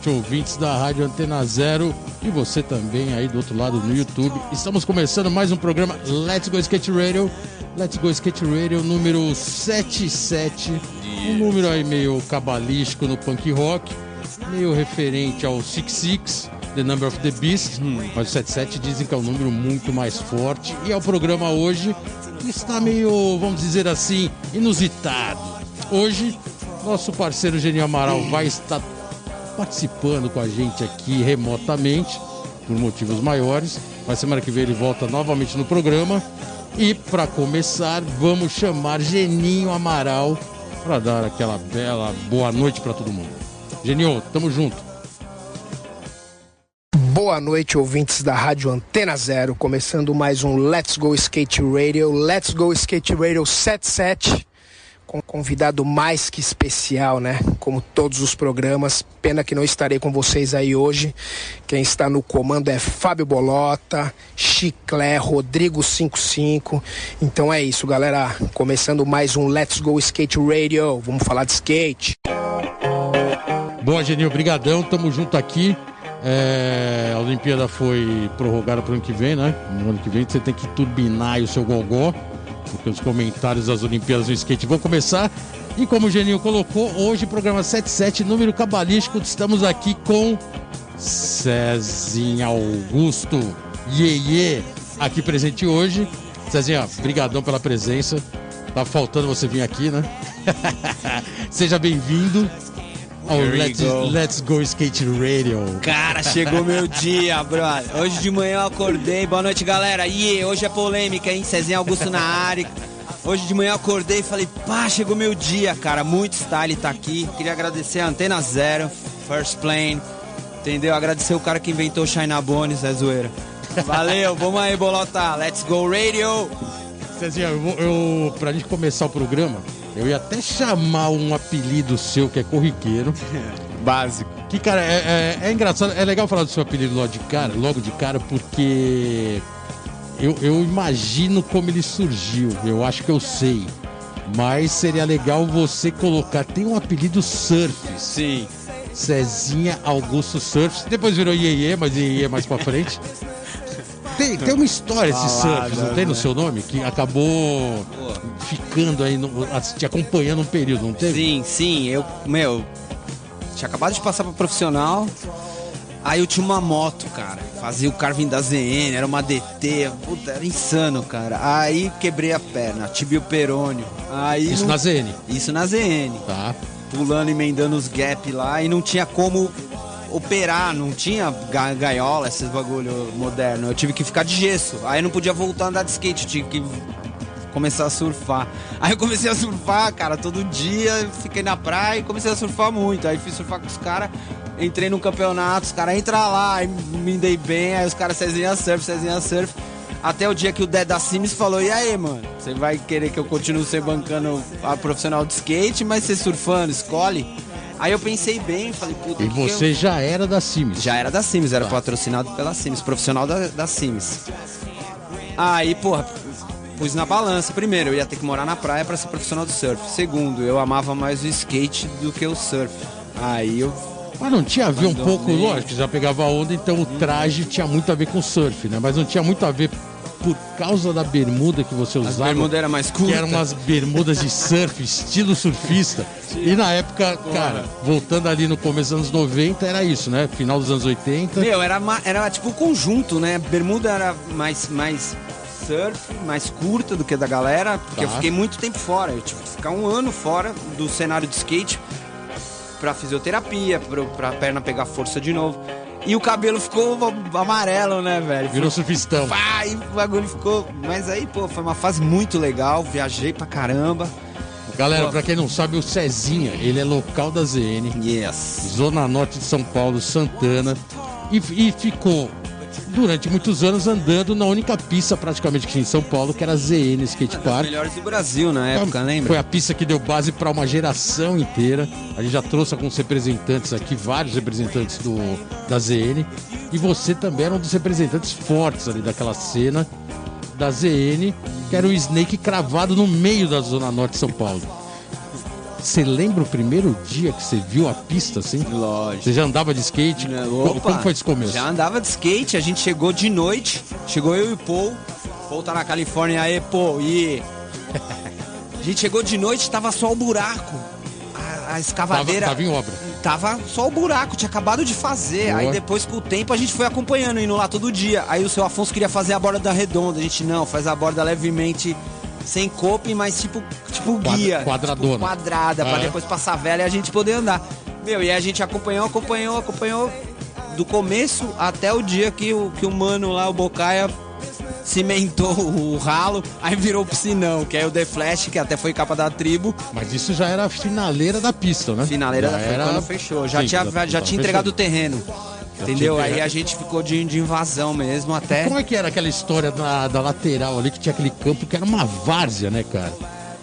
noite, ouvintes da Rádio Antena Zero e você também aí do outro lado no YouTube. Estamos começando mais um programa Let's Go Skate Radio. Let's Go Skate Radio número 77. Um número aí meio cabalístico no punk rock, meio referente ao 66, The Number of the Beast. Mas o 77 dizem que é um número muito mais forte. E é o programa hoje que está meio, vamos dizer assim, inusitado. Hoje, nosso parceiro Genio Amaral vai estar participando com a gente aqui remotamente, por motivos maiores. Mas semana que vem ele volta novamente no programa. E para começar, vamos chamar Geninho Amaral para dar aquela bela boa noite para todo mundo. Geninho, tamo junto. Boa noite, ouvintes da Rádio Antena Zero. Começando mais um Let's Go Skate Radio. Let's Go Skate Radio 77 com um convidado mais que especial, né? Como todos os programas. Pena que não estarei com vocês aí hoje. Quem está no comando é Fábio Bolota, Chiclé, Rodrigo 55. Então é isso, galera. Começando mais um Let's Go Skate Radio. Vamos falar de skate. Boa, Geninho, brigadão. Tamo junto aqui. É, a Olimpíada foi prorrogada para o ano que vem, né? No ano que vem você tem que turbinar o seu gogó porque os comentários das Olimpíadas do Skate vão começar. E como o Geninho colocou, hoje, programa 77, número cabalístico, estamos aqui com Cezinha Augusto Iê, aqui presente hoje. Cezinha, brigadão pela presença. Tá faltando você vir aqui, né? Seja bem-vindo ao Let's go. Let's Go Skate Radio. Cara, chegou meu dia, brother. Hoje de manhã eu acordei. Boa noite, galera. E hoje é polêmica, hein? Cezinha Augusto na área. Hoje de manhã eu acordei e falei, pá, chegou meu dia, cara. Muito style tá aqui. Queria agradecer a Antena Zero, First Plane. Entendeu? Agradecer o cara que inventou o China Bones, é zoeira. Valeu, vamos aí, bolota. Let's go radio. Cezinha, eu, eu, pra gente começar o programa, eu ia até chamar um apelido seu que é corriqueiro. Básico. Que, cara, é, é, é, engraçado, é legal falar do seu apelido logo de cara, logo de cara, porque eu, eu imagino como ele surgiu. Eu acho que eu sei. Mas seria legal você colocar. Tem um apelido Surf. Sim. Cezinha Augusto Surf. Depois virou Iê, mas Iê mais pra frente. Tem, tem uma história esse surf, não tem no seu nome? Que acabou ficando aí, no, te acompanhando um período, não teve? Sim, sim. Eu, meu, tinha acabado de passar pra profissional. Aí eu tinha uma moto, cara. Fazia o carving da ZN, era uma DT. Puta, era insano, cara. Aí quebrei a perna, tibio perônio. Aí Isso não... na ZN? Isso na ZN. Tá. Pulando, emendando os gap lá e não tinha como operar, não tinha ga gaiola, esses bagulho moderno. Eu tive que ficar de gesso. Aí não podia voltar a andar de skate, tive que começar a surfar. Aí eu comecei a surfar, cara, todo dia, fiquei na praia e comecei a surfar muito. Aí fui surfar com os caras, entrei no campeonato, os caras entram lá, aí me dei bem, aí os caras Cezinha Surf, Cezinha Surf. Até o dia que o Deda Sims falou, e aí, mano, você vai querer que eu continue ser bancando a profissional de skate, mas você surfando, escolhe? Aí eu pensei bem, falei, puta. E você eu... já era da Sims? Já era da Sims, era patrocinado pela Sims, profissional da, da Sims. Aí, porra, pus na balança. Primeiro, eu ia ter que morar na praia para ser profissional do surf. Segundo, eu amava mais o skate do que o surf. Aí eu. Mas não tinha a ver um pouco, lógico, já pegava onda, então o traje tinha muito a ver com o surf, né? Mas não tinha muito a ver por causa da bermuda que você usava. A bermuda era mais curta. Que eram umas bermudas de surf, estilo surfista. E na época, cara, voltando ali no começo dos anos 90, era isso, né? Final dos anos 80. Meu, era, era tipo conjunto, né? Bermuda era mais, mais surf, mais curta do que da galera, porque tá. eu fiquei muito tempo fora. Eu tive que ficar um ano fora do cenário de skate pra fisioterapia, pra, pra perna pegar força de novo. E o cabelo ficou amarelo, né, velho? Virou surfistão. Pá, e o bagulho ficou. Mas aí, pô, foi uma fase muito legal. Viajei pra caramba. Galera, pra quem não sabe, o Cezinha, ele é local da ZN. Yes. Zona Norte de São Paulo, Santana. E, e ficou durante muitos anos andando na única pista praticamente que tinha em São Paulo, que era a ZN Skate Park. Uma melhores do Brasil na época, então, lembra? Foi a pista que deu base para uma geração inteira. A gente já trouxe alguns representantes aqui, vários representantes do, da ZN. E você também era um dos representantes fortes ali daquela cena da ZN, que era o Snake cravado no meio da Zona Norte de São Paulo. Você lembra o primeiro dia que você viu a pista assim? Lógico. Você já andava de skate? Como, opa, como foi esse começo? Já andava de skate, a gente chegou de noite, chegou eu e o Paul. Paul tá na Califórnia aí, Paul, e. A gente chegou de noite, tava só o buraco. A, a Tava, escavadeira. tava em obra. Tava só o buraco, tinha acabado de fazer. Boa. Aí depois, com o tempo, a gente foi acompanhando, indo lá todo dia. Aí o seu Afonso queria fazer a borda da redonda. A gente não, faz a borda levemente sem coping, mas tipo, tipo guia. quadradona. Tipo quadrada, pra é? depois passar velha e a gente poder andar. Meu, e a gente acompanhou, acompanhou, acompanhou do começo até o dia que o, que o mano lá, o Bocaia, cimentou o ralo, aí virou piscinão, que é o The Flash, que até foi capa da tribo. Mas isso já era a finaleira da pista, né? Finaleira já da foi quando fechou. Já Sim, tinha, já, tinha entregado o terreno. Entendeu? Aí a gente ficou de, de invasão mesmo até. Como é que era aquela história da, da lateral ali, que tinha aquele campo que era uma várzea, né, cara?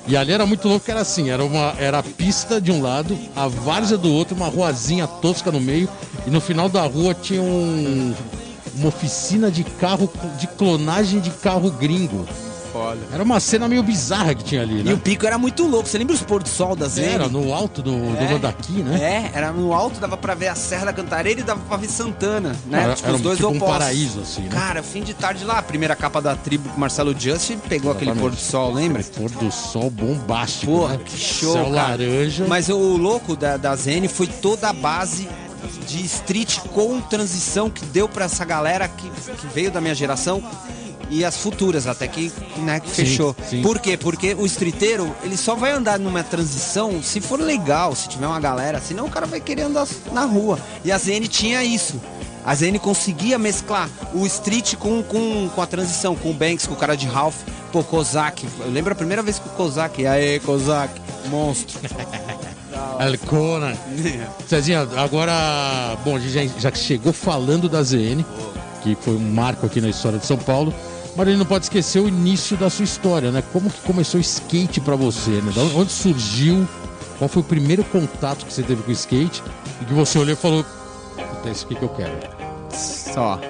E ali era muito louco, que era assim, era, uma, era a pista de um lado, a várzea do outro, uma ruazinha tosca no meio, e no final da rua tinha um, uma oficina de carro, de clonagem de carro gringo. Foda. Era uma cena meio bizarra que tinha ali, E né? o pico era muito louco. Você lembra os pôr do sol da Zene? Era no alto do, do É. Mandaqui, né? É, era no alto, dava pra ver a Serra da Cantareira e dava pra ver Santana, né? Era- tipo, era os dois tipo um opostos. paraíso, assim, né? Cara, fim de tarde lá, a primeira capa da tribo com Marcelo Just pegou aquele Exatamente. pôr do sol, lembra? Pôr do sol bombástico, Porra, né? que show, Céu cara. laranja. Mas o louco da, da Zene foi toda a base de street com transição que deu pra essa galera que, que veio da minha geração e as futuras, até que, né, que Sim, fechou. sim. Por quê? Porque o streeteiro, ele só vai andar numa transição se for legal, se tiver uma galera, senão o cara vai querer andar na rua. E a Zene tinha isso. A Zene conseguia mesclar o street com, com, com a transição, com o Banks, com o cara de Ralph, pô, Kozak. Eu lembro a primeira vez que o Kozak, aí, Kozak, monstro. El Conan. Cezinha, agora, bom, a gente já, já chegou falando da ZN, que foi um marco aqui na história de São Paulo, mas ele não pode esquecer o início da sua história, né? Como que começou o skate pra você, né? Da onde surgiu? Qual foi o primeiro contato que você teve com o skate? E que você olhou e falou, é isso aqui que eu quero. Só.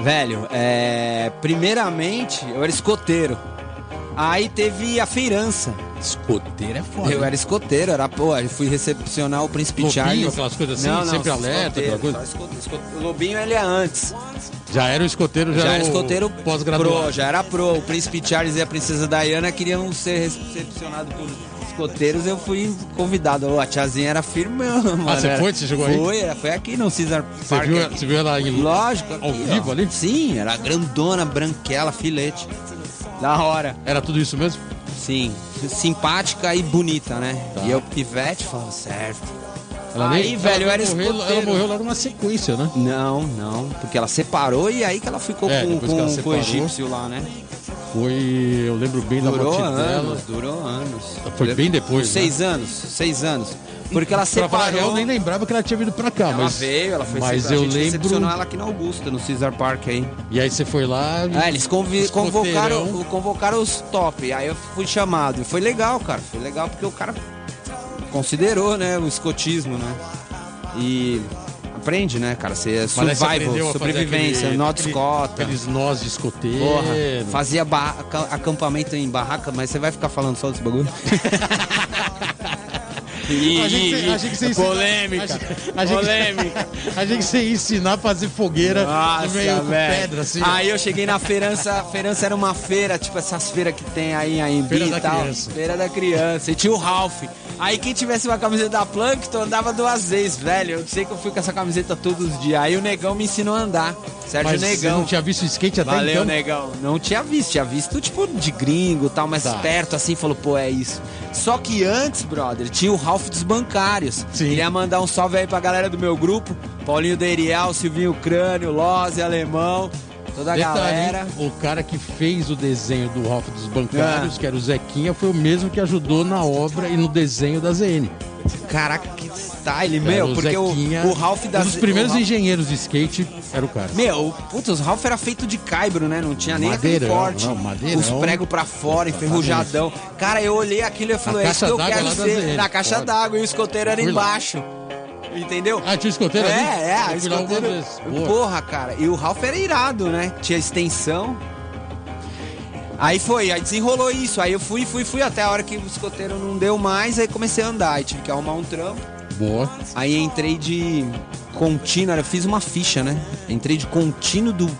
Velho, é... primeiramente eu era escoteiro. Aí teve a feirança. Escoteiro é foda. Eu era escoteiro, era, pô, eu fui recepcionar o Príncipe Lobinho, Charles. aquelas coisas assim, sempre alerta, aquela coisa. escoteiro, escoteiro. O Lobinho ele é antes. Já era o escoteiro, já, Já, era o escoteiro pós-graduado. pro, já era pro. O Príncipe Charles e a Princesa Diana queriam ser recepcionados por escoteiros, eu fui convidado. A tiazinha era firme, mano. Ah, você foi? Você chegou aí? Foi, era- foi aqui no Caesar Você Park. viu, aqui. você viu ela em Lógico. Ao aqui, vivo ó. ali? Sim, era grandona, branquela, filete. Da hora. Era tudo isso mesmo? Sim, simpática e bonita, né? Tá. E eu, pivete, falando certo. Ela Aí, velho, eu era morreu, ela morreu lá numa sequência, né? Não, não, porque ela separou e aí que ela ficou É, com, que ela com, com o egípcio lá, né? Foi. Eu lembro bem da Durou morte anos, dela. durou anos. Foi bem depois, né? Seis anos, seis anos. Porque ela Pra real, separou. eu nem lembrava que ela tinha vindo pra cá, Ela mas. veio, ela foi Mas eu lembro. ela aqui na Augusta, no Caesar Park aí. E aí você foi lá. Ah, eles convi- convocaram, convocaram os top. Aí eu fui chamado. E foi legal, cara. Foi legal porque o cara considerou, né, o escotismo, né? E aprende, né, cara? Você é survival, sobrevivência, aquele- nó aquele- escota. Aqueles nós de escoteiro. Porra, fazia acampamento em barraca, mas você vai ficar falando só desse bagulho? Ih, Achei você- achei que você polêmica, achei- achei que- polêmica. Achei que você ia ensinar a fazer fogueira Nossa, no meio com pedra, assim. Aí eu cheguei na feirança, a feirança era uma feira, tipo essas feiras que tem aí em Aimbi Feira e da tal. criança. Feira da criança. E tinha o Ralph. Aí quem tivesse uma camiseta da Plankton andava duas vezes, velho. Eu sei que eu fui com essa camiseta todos os dias. Aí o Negão me ensinou a andar. Sérgio Mas você Negão. não tinha visto skate até Valeu, então? negão. Não tinha visto, tinha visto tipo de gringo e tal, mas Tá. perto assim, falou, pô, é isso. Só que antes, brother, tinha o Ralph dos bancários. Sim. Queria mandar um salve aí pra galera do meu grupo: Paulinho Deriel, Silvinho Crânio, Lose, Alemão, toda a Detalhe, galera. hein? o cara que fez o desenho do Ralph dos Bancários, que era o Zequinha, foi o mesmo que ajudou na obra e no desenho da ZN. Caraca, meu, o porque o, Zequinha, o Ralph da Um dos primeiros o Ralph- engenheiros de skate era o cara. Meu, putz, os Ralph era feito de caibro, né? Não tinha nem aquele corte. não. Os pregos pra fora, enferrujadão. Cara, eu olhei aquilo e falei, é isso que eu quero ser. Na caixa d'água e o escoteiro era embaixo. Entendeu? Ah, tinha o escoteiro é, ali? é, algumas escoteiro. Boa. Porra, cara. E o Ralph era irado, né? Tinha extensão. Aí foi, aí desenrolou isso. Aí eu fui, fui, fui até a hora que o escoteiro não deu mais, aí comecei a andar. Aí tive que arrumar um trampo. Boa. Aí entrei de contínuo, eu fiz uma ficha, né? Entrei de contínuo do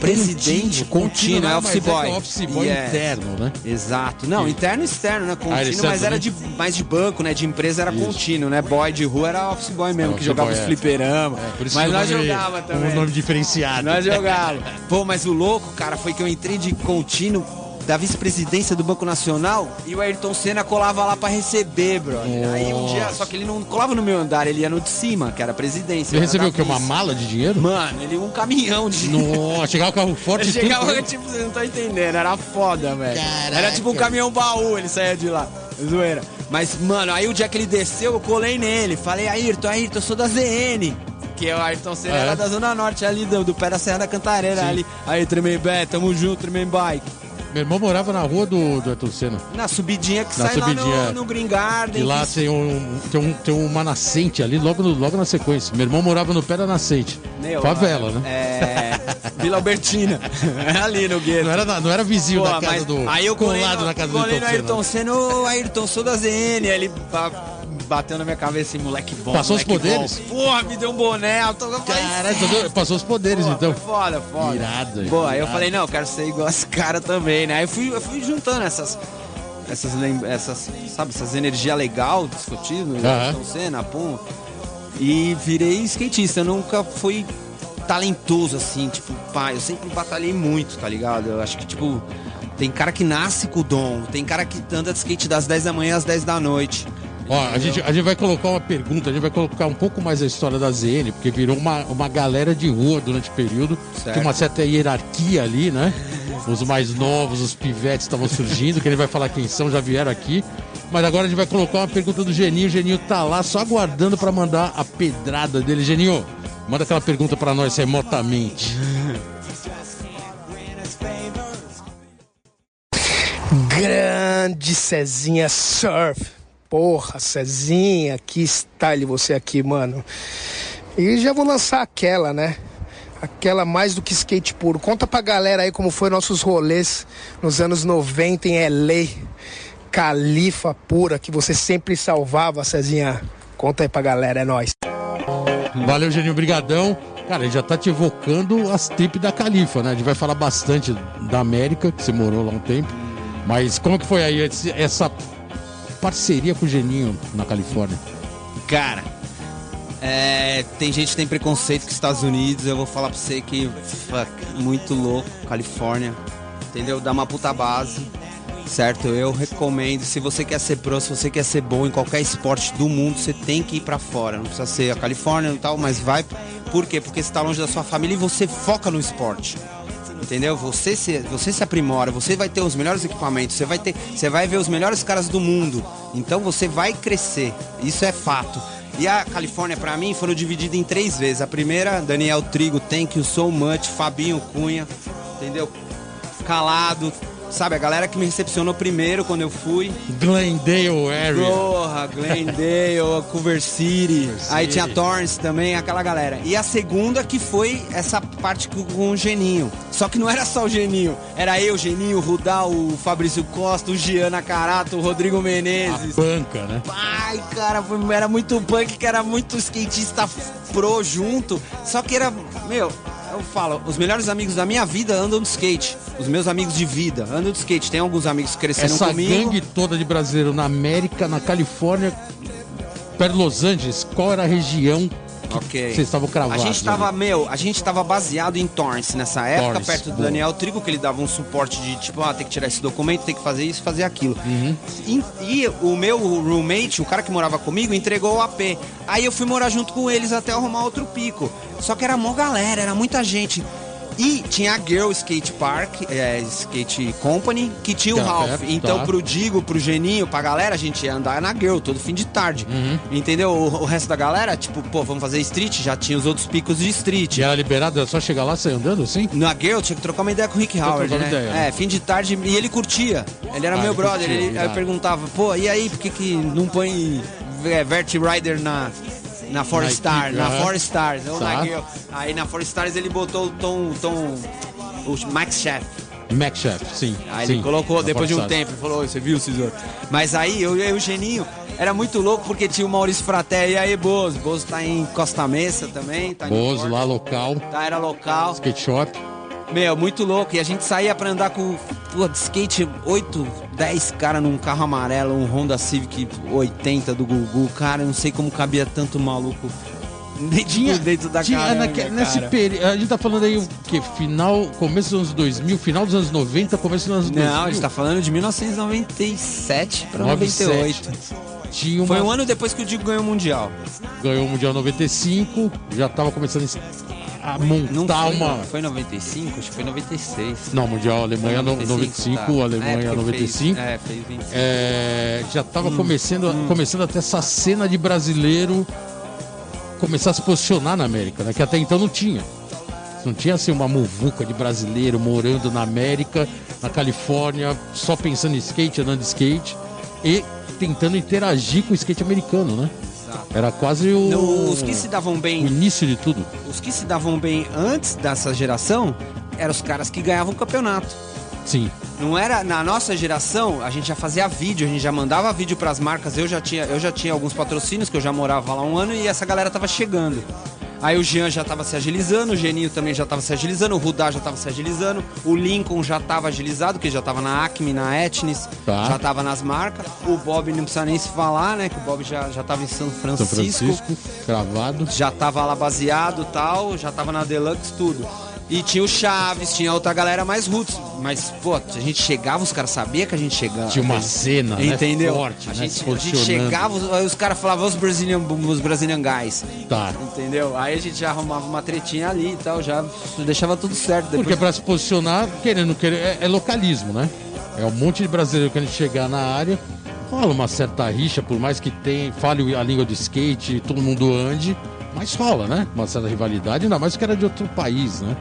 presidente contínuo, é office boy. É que é office boy Yeah. interno, né? Exato. Não, Que- interno e externo, né? Ah, Contínuo, eles mas era também? de, mais de banco, né? De empresa era Isso. contínuo, né? Boy de rua era office boy mesmo, Office que jogava boy, os é. fliperama. Isso mas nós nome- jogava também. Um nome diferenciado. Nós jogávamos. Pô, mas o louco, cara, foi que eu entrei de contínuo da vice-presidência do Banco Nacional e o Ayrton Senna colava lá pra receber, brother. Aí um dia, só que ele não colava no meu andar, ele ia no de cima, que era a presidência. Você era recebeu o quê? Uma mala de dinheiro? Mano, ele um caminhão de Nossa, chegava o carro forte Ele e tudo. chegava, né? tipo, vocês não estão entendendo, era foda, velho. Era tipo um caminhão baú, ele saía de lá. Zoeira. Mas, mano, aí o dia que ele desceu, eu colei nele. Falei, Ayrton, Ayrton, eu sou da ZN. Que é o Ayrton Senna Ah, é? era da Zona Norte, ali do, do pé da Serra da Cantareira, Sim. ali. Aí, Tremembé, tamo junto, Tremembike. Meu irmão morava na rua do, do Ayrton Senna. Na subidinha que Na sai subidinha. lá no, no Green Garden. E lá que- tem, um, tem, um, tem uma nascente ali, logo, no- logo na sequência. Meu irmão morava no pé da nascente. Meu, Favela, né? É. Vila Albertina. ali no gueto. Não era, não era vizinho Pô, da casa do. aí eu colado no, na casa do colei no Ayrton Ayrton Senna. Senna, ô Ayrton, sou da ZN. Ele bateu na minha cabeça assim, moleque bom. Passou os moleque poderes? bom. Porra, me deu um boné. Caralho, passou os poderes Pô, então. Foda, foda. Irado, Pô, aí eu falei, não, eu quero ser igual esse cara também, né? Aí eu fui, eu fui juntando essas. Essas, essas, sabe, essas energias legal do escotismo, Aham. Ayrton Senna, pum. E virei skatista. Eu nunca fui talentoso assim, tipo, pá, eu sempre batalhei muito, tá ligado? Eu acho que, tipo, tem cara que nasce com o dom, tem cara que anda de skate das 10 da manhã às 10 da noite. Ó, a gente, a gente vai colocar uma pergunta, a gente vai colocar um pouco mais a história da ZN, porque virou uma, uma galera de rua durante o período. Certo. Tem uma certa hierarquia ali, né? Os mais novos, os pivetes estavam surgindo, que ele vai falar quem são, já vieram aqui. Mas agora a gente vai colocar uma pergunta do Geninho. O Geninho tá lá só aguardando pra mandar a pedrada dele. Geninho, manda aquela pergunta pra nós remotamente. Grande Cezinha Surf. Porra, Cezinha, que style você aqui, mano. E já vou lançar aquela, né? Aquela mais do que skate puro. Conta pra galera aí como foi nossos rolês nos anos 90 em LA. Califa pura, que você sempre salvava, Cezinha. Conta aí pra galera, é nóis. Valeu, Geninho, brigadão. Cara, ele já tá te evocando as tripes da Califa, né? A gente vai falar bastante da América, que você morou lá um tempo. Mas como que foi aí essa parceria com o Geninho na Califórnia? Cara, é, tem gente que tem preconceito com os Estados Unidos, eu vou falar pra você que fuck, muito louco, Califórnia, entendeu? Dá uma puta base, certo? Eu recomendo, se você quer ser pro, se você quer ser bom em qualquer esporte do mundo, você tem que ir pra fora, não precisa ser a Califórnia e tal, mas vai. Por quê? Porque você tá longe da sua família e você foca no esporte. Entendeu? Você se, você se aprimora, você vai ter os melhores equipamentos, você vai ter, você vai ver os melhores caras do mundo. Então você vai crescer. Isso é fato. E a Califórnia pra mim foram divididas em três vezes. A primeira, Daniel Trigo, Thank You So Much, Fabinho Cunha, entendeu? Calado, sabe? A galera que me recepcionou primeiro quando eu fui. Glendale Area. Porra, Glendale, Culver City. Aí City. tinha Torrance também, aquela galera. E a segunda que foi essa parte com, o Geninho. Só que não era só o Geninho. Era eu, Geninho, o Rudal, o Fabrício Costa, o Giana Carato, o Rodrigo A Menezes. banca, né? Ai, cara, foi- era muito punk, que era muito skatista pro junto. Só que era, meu, eu falo, os melhores amigos da minha vida andam de skate. Os meus amigos de vida andam de skate. Tem alguns amigos que cresceram Essa comigo. gangue toda de brasileiro na América, na Califórnia, perto de Los Angeles, qual era a região que Ok. vocês estavam cravados? A gente tava, ali? meu, a gente tava baseado em Torrance nessa época, Torrance, perto do boa. Daniel Trigo, que ele dava um suporte de tipo, ah, tem que tirar esse documento, tem que fazer isso, fazer aquilo. Uhum. E, e o meu roommate, o cara que morava comigo, entregou o AP. Aí eu fui morar junto com eles até arrumar outro pico. Só que era mó galera, era muita gente. E tinha a Girl Skate Park, é, Skate Company, que tinha o Tá Ralph. certo, então, tá. pro Digo, pro Geninho, pra galera, a gente ia andar na Girl todo fim de tarde. Uhum. Entendeu? O, o resto da galera, tipo, pô, vamos fazer street, já tinha os outros picos de street. E era liberado, era só chegar lá e sair andando assim? Na Girl tinha que trocar uma ideia com o Rick Howard, né? ideia, né? É, fim de tarde, e ele curtia. Ele era Ah, meu ele brother, curtia, ele, aí eu perguntava, pô, e aí, por que, que não põe é, Vert Rider na, na Four Na Star, na aham. Four Stars, Tá. na. Aí na Four Stars ele botou o Tom, Tom o Max Chef. Mac Chef, sim. Aí sim, ele colocou, depois de um tempo, ele falou, "Oi, você viu, Cisor? Mas aí, eu e o Geninho, era muito louco porque tinha o Maurício Fraté e aí, Bozo. Bozo tá em Costa Mesa também, tá Bozo lá, local, Tá, era local. skate shop. Meu, muito louco. E a gente saía pra andar com pô, de skate 8, 10 cara num carro amarelo, um Honda Civic 80 do Gugu. Cara, eu não sei como cabia tanto maluco dentro, dentro da tinha caranga, naque- nesse cara. período. A gente tá falando aí o que? Final, começo dos anos 2000, final dos anos 90, começo dos anos 2000. Não, a gente tá falando de 1997 pra 97. 98. Tinha uma, Foi um ano depois que o Digo ganhou o Mundial. ganhou o Mundial 95, já tava começando a montar foi, uma. Foi 95? Acho que foi 96. Não, Mundial Alemanha no- 95, tá. Alemanha É, porque 95. Fez, é, fez 25. É, já Hum, estava começando, começando até essa cena de brasileiro começar a se posicionar na América, né? Que até então não tinha. Não tinha assim uma muvuca de brasileiro morando na América, na Califórnia, só pensando em skate, andando de skate e tentando interagir com o skate americano, né? Era quase o, No- os que se davam o bem início de tudo. Os que se davam bem antes dessa geração eram os caras que ganhavam o campeonato. Sim. Não era na nossa geração, a gente já fazia vídeo, a gente já mandava vídeo pras marcas. Eu já tinha, eu já tinha alguns patrocínios que eu já morava lá um ano e essa galera tava chegando. Aí o Jean já tava se agilizando, o Geninho também já tava se agilizando, o Rudá já tava se agilizando, o Lincoln já tava agilizado, que já tava na Acme, na Etnis, Tá. já tava nas marcas. O Bob não precisa nem se falar, né? Que o Bob já, já tava em São São Francisco Francisco, cravado. já tava lá baseado tal, já tava na Deluxe, tudo. E tinha o Chaves, tinha outra galera mais roots. Mas, pô, a gente chegava, os caras sabiam que a gente chegava. Tinha uma cena, né? Entendeu? Forte, a, né? gente, a gente chegava, os, aí os caras falavam os Brazilian, os Brazilian guys. Tá. Entendeu? Aí a gente já arrumava uma tretinha ali e tal, já deixava tudo certo. Depois Porque pra se posicionar, querendo, querendo é, é localismo, né? É um monte de brasileiro querendo chegar na área, rola uma certa rixa, por mais que tem, fale a língua de skate, todo mundo ande, mas rola, né? Uma certa rivalidade, ainda mais que era de outro país, né?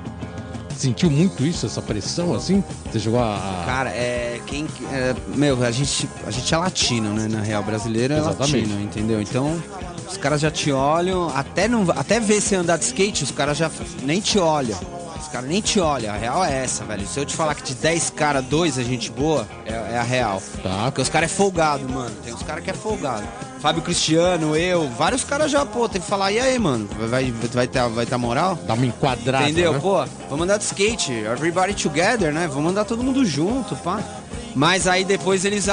Sentiu muito isso, essa pressão, assim? Você chegou a. Cara, é. Quem. é, meu, a gente, a gente é latino, né? Na real, brasileiro é Exatamente. latino, entendeu? Então, os caras já te olham, até, não, até ver você andar de skate, os caras já nem te olham. Os caras nem te olham. A real é essa, velho. Se eu te falar que de 10 caras, dois é gente boa, é, é a real. Tá. Porque os caras é folgado, mano. Tem uns caras que é folgado. Fábio Cristiano, eu, vários caras já, pô, tem que falar, e aí, mano? Vai, vai, vai, ter, vai ter moral? Dá uma enquadrada. Entendeu? né? Pô, vamos andar de skate, everybody together, né? Vamos andar todo mundo junto, pá. Mas aí depois eles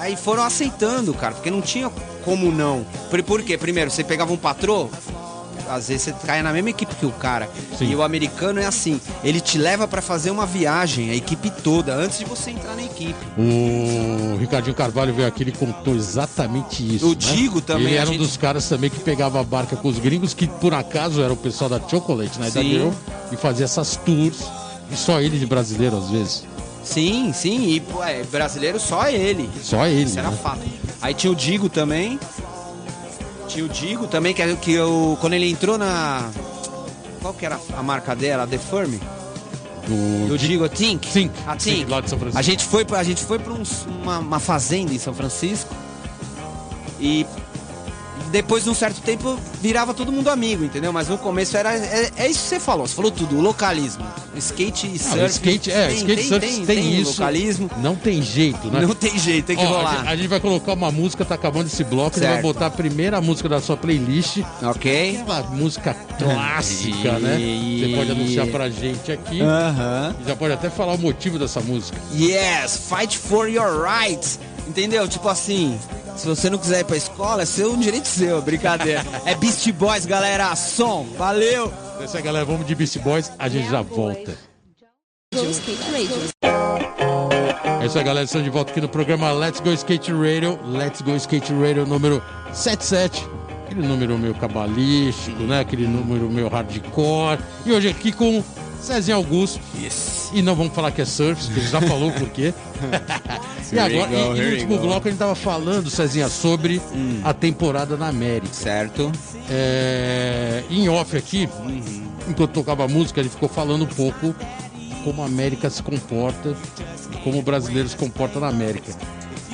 aí foram aceitando, cara, porque não tinha como não. Por, por quê? Primeiro, você pegava um patrô, às vezes você caia na mesma equipe que o cara. Sim. E o americano é assim, ele te leva pra fazer uma viagem, a equipe toda, antes de você entrar na equipe. O Ricardinho Carvalho veio aqui e contou exatamente isso. O né? Digo também, Ele era um gente- dos caras também que pegava a barca com os gringos, que por acaso era o pessoal da Chocolate, né? Da. Girl, e fazia essas tours. E só ele de brasileiro, às vezes. Sim, sim, e pô, é, brasileiro só ele. Só ele. Isso era né? fato. Aí tinha o Digo também. Tinha o Digo também, que, que eu, quando ele entrou na. Qual que era a marca dela? A The Firm? Do, Do Digo, a Tink? Think, A Think, Tink. lá de São Francisco. A gente foi, a gente foi pra uns- uma, uma fazenda em São Francisco. E depois de um certo tempo virava todo mundo amigo, entendeu? Mas no começo era. É, é isso que você falou, você falou tudo, o localismo. Skate e surf. o skate, é, tem, skate tem, surf tem, tem, tem isso. localismo. Não tem jeito, né? Não tem jeito, tem que Ó, a, rolar. gente, a gente vai colocar uma música, tá acabando esse bloco, ele vai Certo. botar a primeira música da sua playlist. Ok? Aquela música clássica, né? Você pode anunciar pra gente aqui. Aham. Já pode até falar o motivo dessa música. Yes, fight for your rights. Entendeu? Tipo assim, se você não quiser ir pra escola, é seu um direito seu, brincadeira. é Beast Boys, galera, som. Valeu! É isso aí, galera. Vamos de Beast Boys, a gente já volta. É isso aí, galera. Estamos de volta aqui no programa Let's Go Skate Radio. Let's Go Skate Radio número 77. Aquele número meio cabalístico, né? Aquele número meio hardcore. E hoje aqui com Cezinho Augusto. Yes. E não vamos falar que é surf, porque ele já falou por quê. e agora, go, e- e, no último bloco a gente tava falando, Cezinha, sobre a temporada na América. Certo. É, em off aqui, enquanto tocava a música, ele ficou falando um pouco como a América se comporta, como o brasileiro se comporta na América.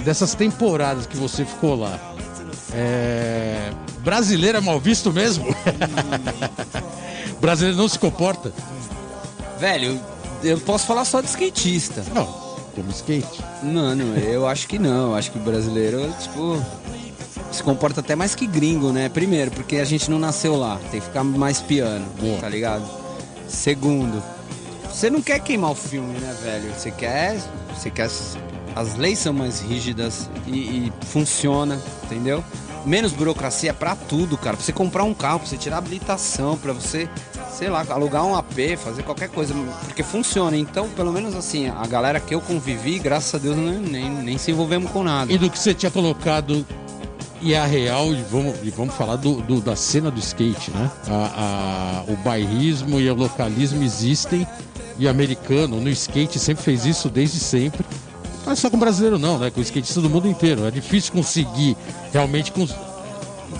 Dessas temporadas que você ficou lá, é, brasileiro é mal visto mesmo? brasileiro não se comporta? Velho, eu posso falar só de skatista. Não, como skate. Mano, eu acho que não. Eu acho que o brasileiro, tipo, se comporta até mais que gringo, né? Primeiro, porque a gente não nasceu lá. Tem que ficar mais piano, Boa. tá ligado? Segundo, você não quer queimar o filme, né, velho? Você quer. Você quer. As leis são mais rígidas e, e funciona, entendeu? Menos burocracia pra tudo, cara. Pra você comprar um carro, pra você tirar habilitação, pra você, sei lá, alugar um AP, fazer qualquer coisa. Porque funciona. Então, pelo menos assim, a galera que eu convivi, graças a Deus, nem, nem, nem se envolvemos com nada. E do que você tinha colocado e a real, e vamos, e vamos falar do, do- da cena do skate, né? A- a- o bairrismo e o localismo existem e o americano no skate sempre fez isso desde sempre. Não é só com brasileiro não, né? Com skatista do mundo inteiro. É difícil conseguir realmente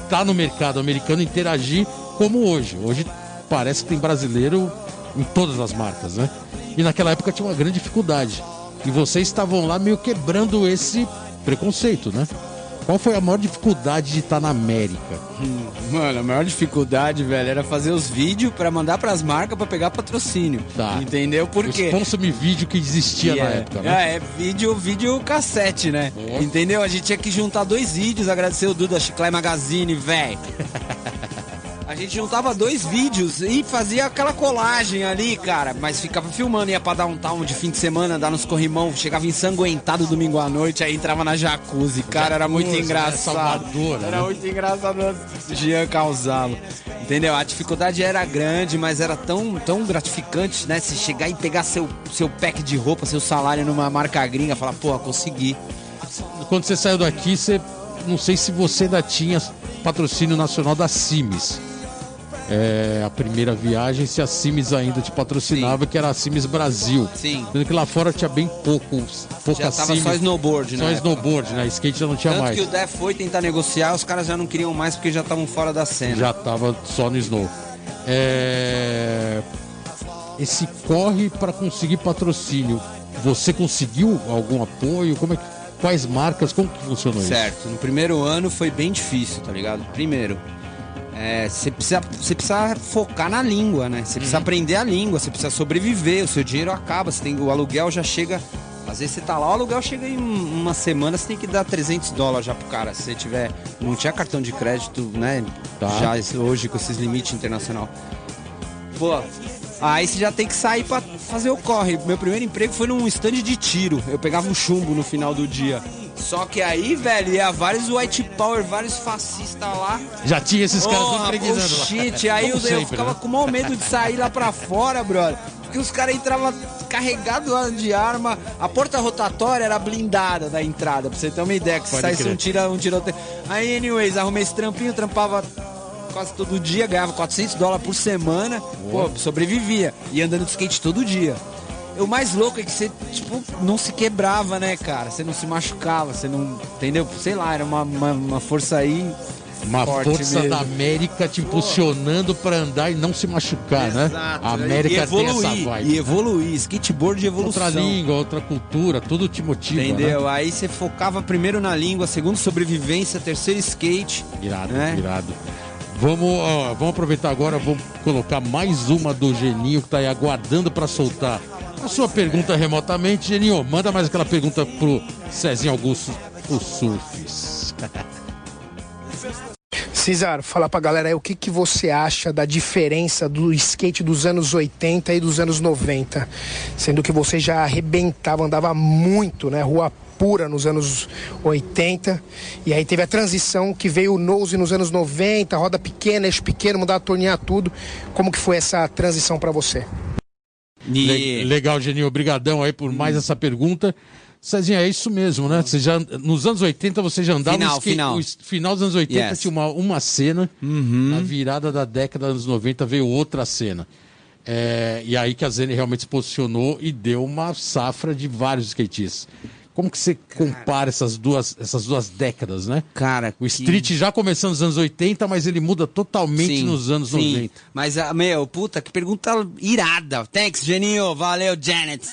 estar no mercado americano interagir como hoje. Hoje parece que tem brasileiro em todas as marcas, né? E naquela época tinha uma grande dificuldade. E vocês estavam lá meio quebrando esse preconceito, né? Qual foi a maior dificuldade de estar na América? Mano, a maior dificuldade, velho, era fazer os vídeos pra mandar pras marcas pra pegar patrocínio. Tá. Entendeu? Por quê? sponsor me vídeo que existia na é, época, né? É, é vídeo, vídeo cassete, né? Entendeu? A gente tinha que juntar dois vídeos, agradecer o Duda Chiclé Magazine, velho. A gente juntava dois vídeos e fazia aquela colagem ali, cara. Mas ficava filmando, ia pra dar um town de fim de semana, dar nos corrimão, chegava ensanguentado domingo à noite, aí entrava na jacuzzi. Cara, era muito né? engraçado. Salvador, era né? muito engraçado o Jean causá-lo. Entendeu? A dificuldade era grande, mas era tão, tão gratificante, né? Se chegar e pegar seu, seu pack de roupa, seu salário numa marca gringa, falar, pô, consegui. Quando você saiu daqui, você não sei se você ainda tinha patrocínio nacional da Cimes. É, a primeira viagem, se a Cimes ainda te patrocinava, que era a Cimes Brasil. Sim. Sendo que lá fora tinha bem pouco, pouca Já tava só snowboard, Só né? snowboard, né? Skate já não tinha Tanto mais. que o Def foi tentar negociar, os caras já não queriam mais porque já estavam fora da cena. Já tava só no snow. É, Esse corre para conseguir patrocínio, você conseguiu algum apoio? Como é que... Quais marcas? Como que funcionou isso? Certo. No primeiro ano foi bem difícil, tá ligado? Primeiro, é, você precisa, você precisa focar na língua, né? Você Uhum. precisa aprender a língua, você precisa sobreviver, o seu dinheiro acaba, você tem, o aluguel já chega. Às vezes você tá lá, o aluguel chega em um- uma semana, você tem que dar 300 dólares já pro cara. Se você tiver. Não tinha cartão de crédito, né? Tá. Já hoje com esses limites internacional. Pô, aí você já tem que sair pra fazer o corre. Meu primeiro emprego foi num stand de tiro. Eu pegava um chumbo no final do dia. Só que aí, velho, ia vários white power, vários fascistas lá. Já tinha esses caras Porra, impregnando lá. bullshit. Aí eu, Como eu sempre, ficava né? com o maior medo de sair lá pra fora, brother. Porque os caras entravam carregados de arma. A porta rotatória era blindada da entrada, pra você ter uma ideia. Que se saísse um tiro, um tiroteio. Aí, anyways, arrumei esse trampinho, trampava quase todo dia, ganhava 400 dólares por semana. Pô, sobrevivia. E andando de skate todo dia. O mais louco é que você, tipo, não se quebrava, né, cara? Você não se machucava, você não. Entendeu? Sei lá, era uma, uma, uma força aí. Uma força mesmo. da América te impulsionando pra andar e não se machucar, né? A América e evoluir, tem essa vibe. E evoluir, skateboard de evolução. Outra língua, outra cultura, tudo te motiva, Entendeu? né? Aí você focava primeiro na língua, segundo sobrevivência, terceiro skate. Irado, né? irado. Vamos, ó, vamos aproveitar agora, vamos colocar mais uma do Geninho que tá aí aguardando pra soltar a sua pergunta remotamente. Geninho, manda mais aquela pergunta pro Cezinho Augusto, o Surfs. Cesar, fala pra galera aí o que, que você acha da diferença do skate dos anos 80 e dos anos 90. Sendo que você já arrebentava, andava muito, né? Rua pura nos anos 80. E aí teve a transição que veio o nose nos anos 90, roda pequena, eixo pequeno, mudar a tornear tudo. Como que foi essa transição pra você? Le- Legal, Geninho, obrigadão aí por mais essa pergunta. Cezinha, é isso mesmo, né? Você já, nos anos 80 você já andava Final, final. final dos anos 80 Yes. Uhum. tinha uma, uma cena, na virada da década dos anos 90 veio outra cena. É, e aí que a Zene realmente se posicionou e deu uma safra de vários skatistas. Como que você compara essas duas, essas duas décadas, né? Cara, O street já começando nos anos 80, mas ele muda totalmente Sim, nos anos sim. 90. Mas, ah, meu, puta, que pergunta irada. Thanks, Geninho. Valeu, Janet.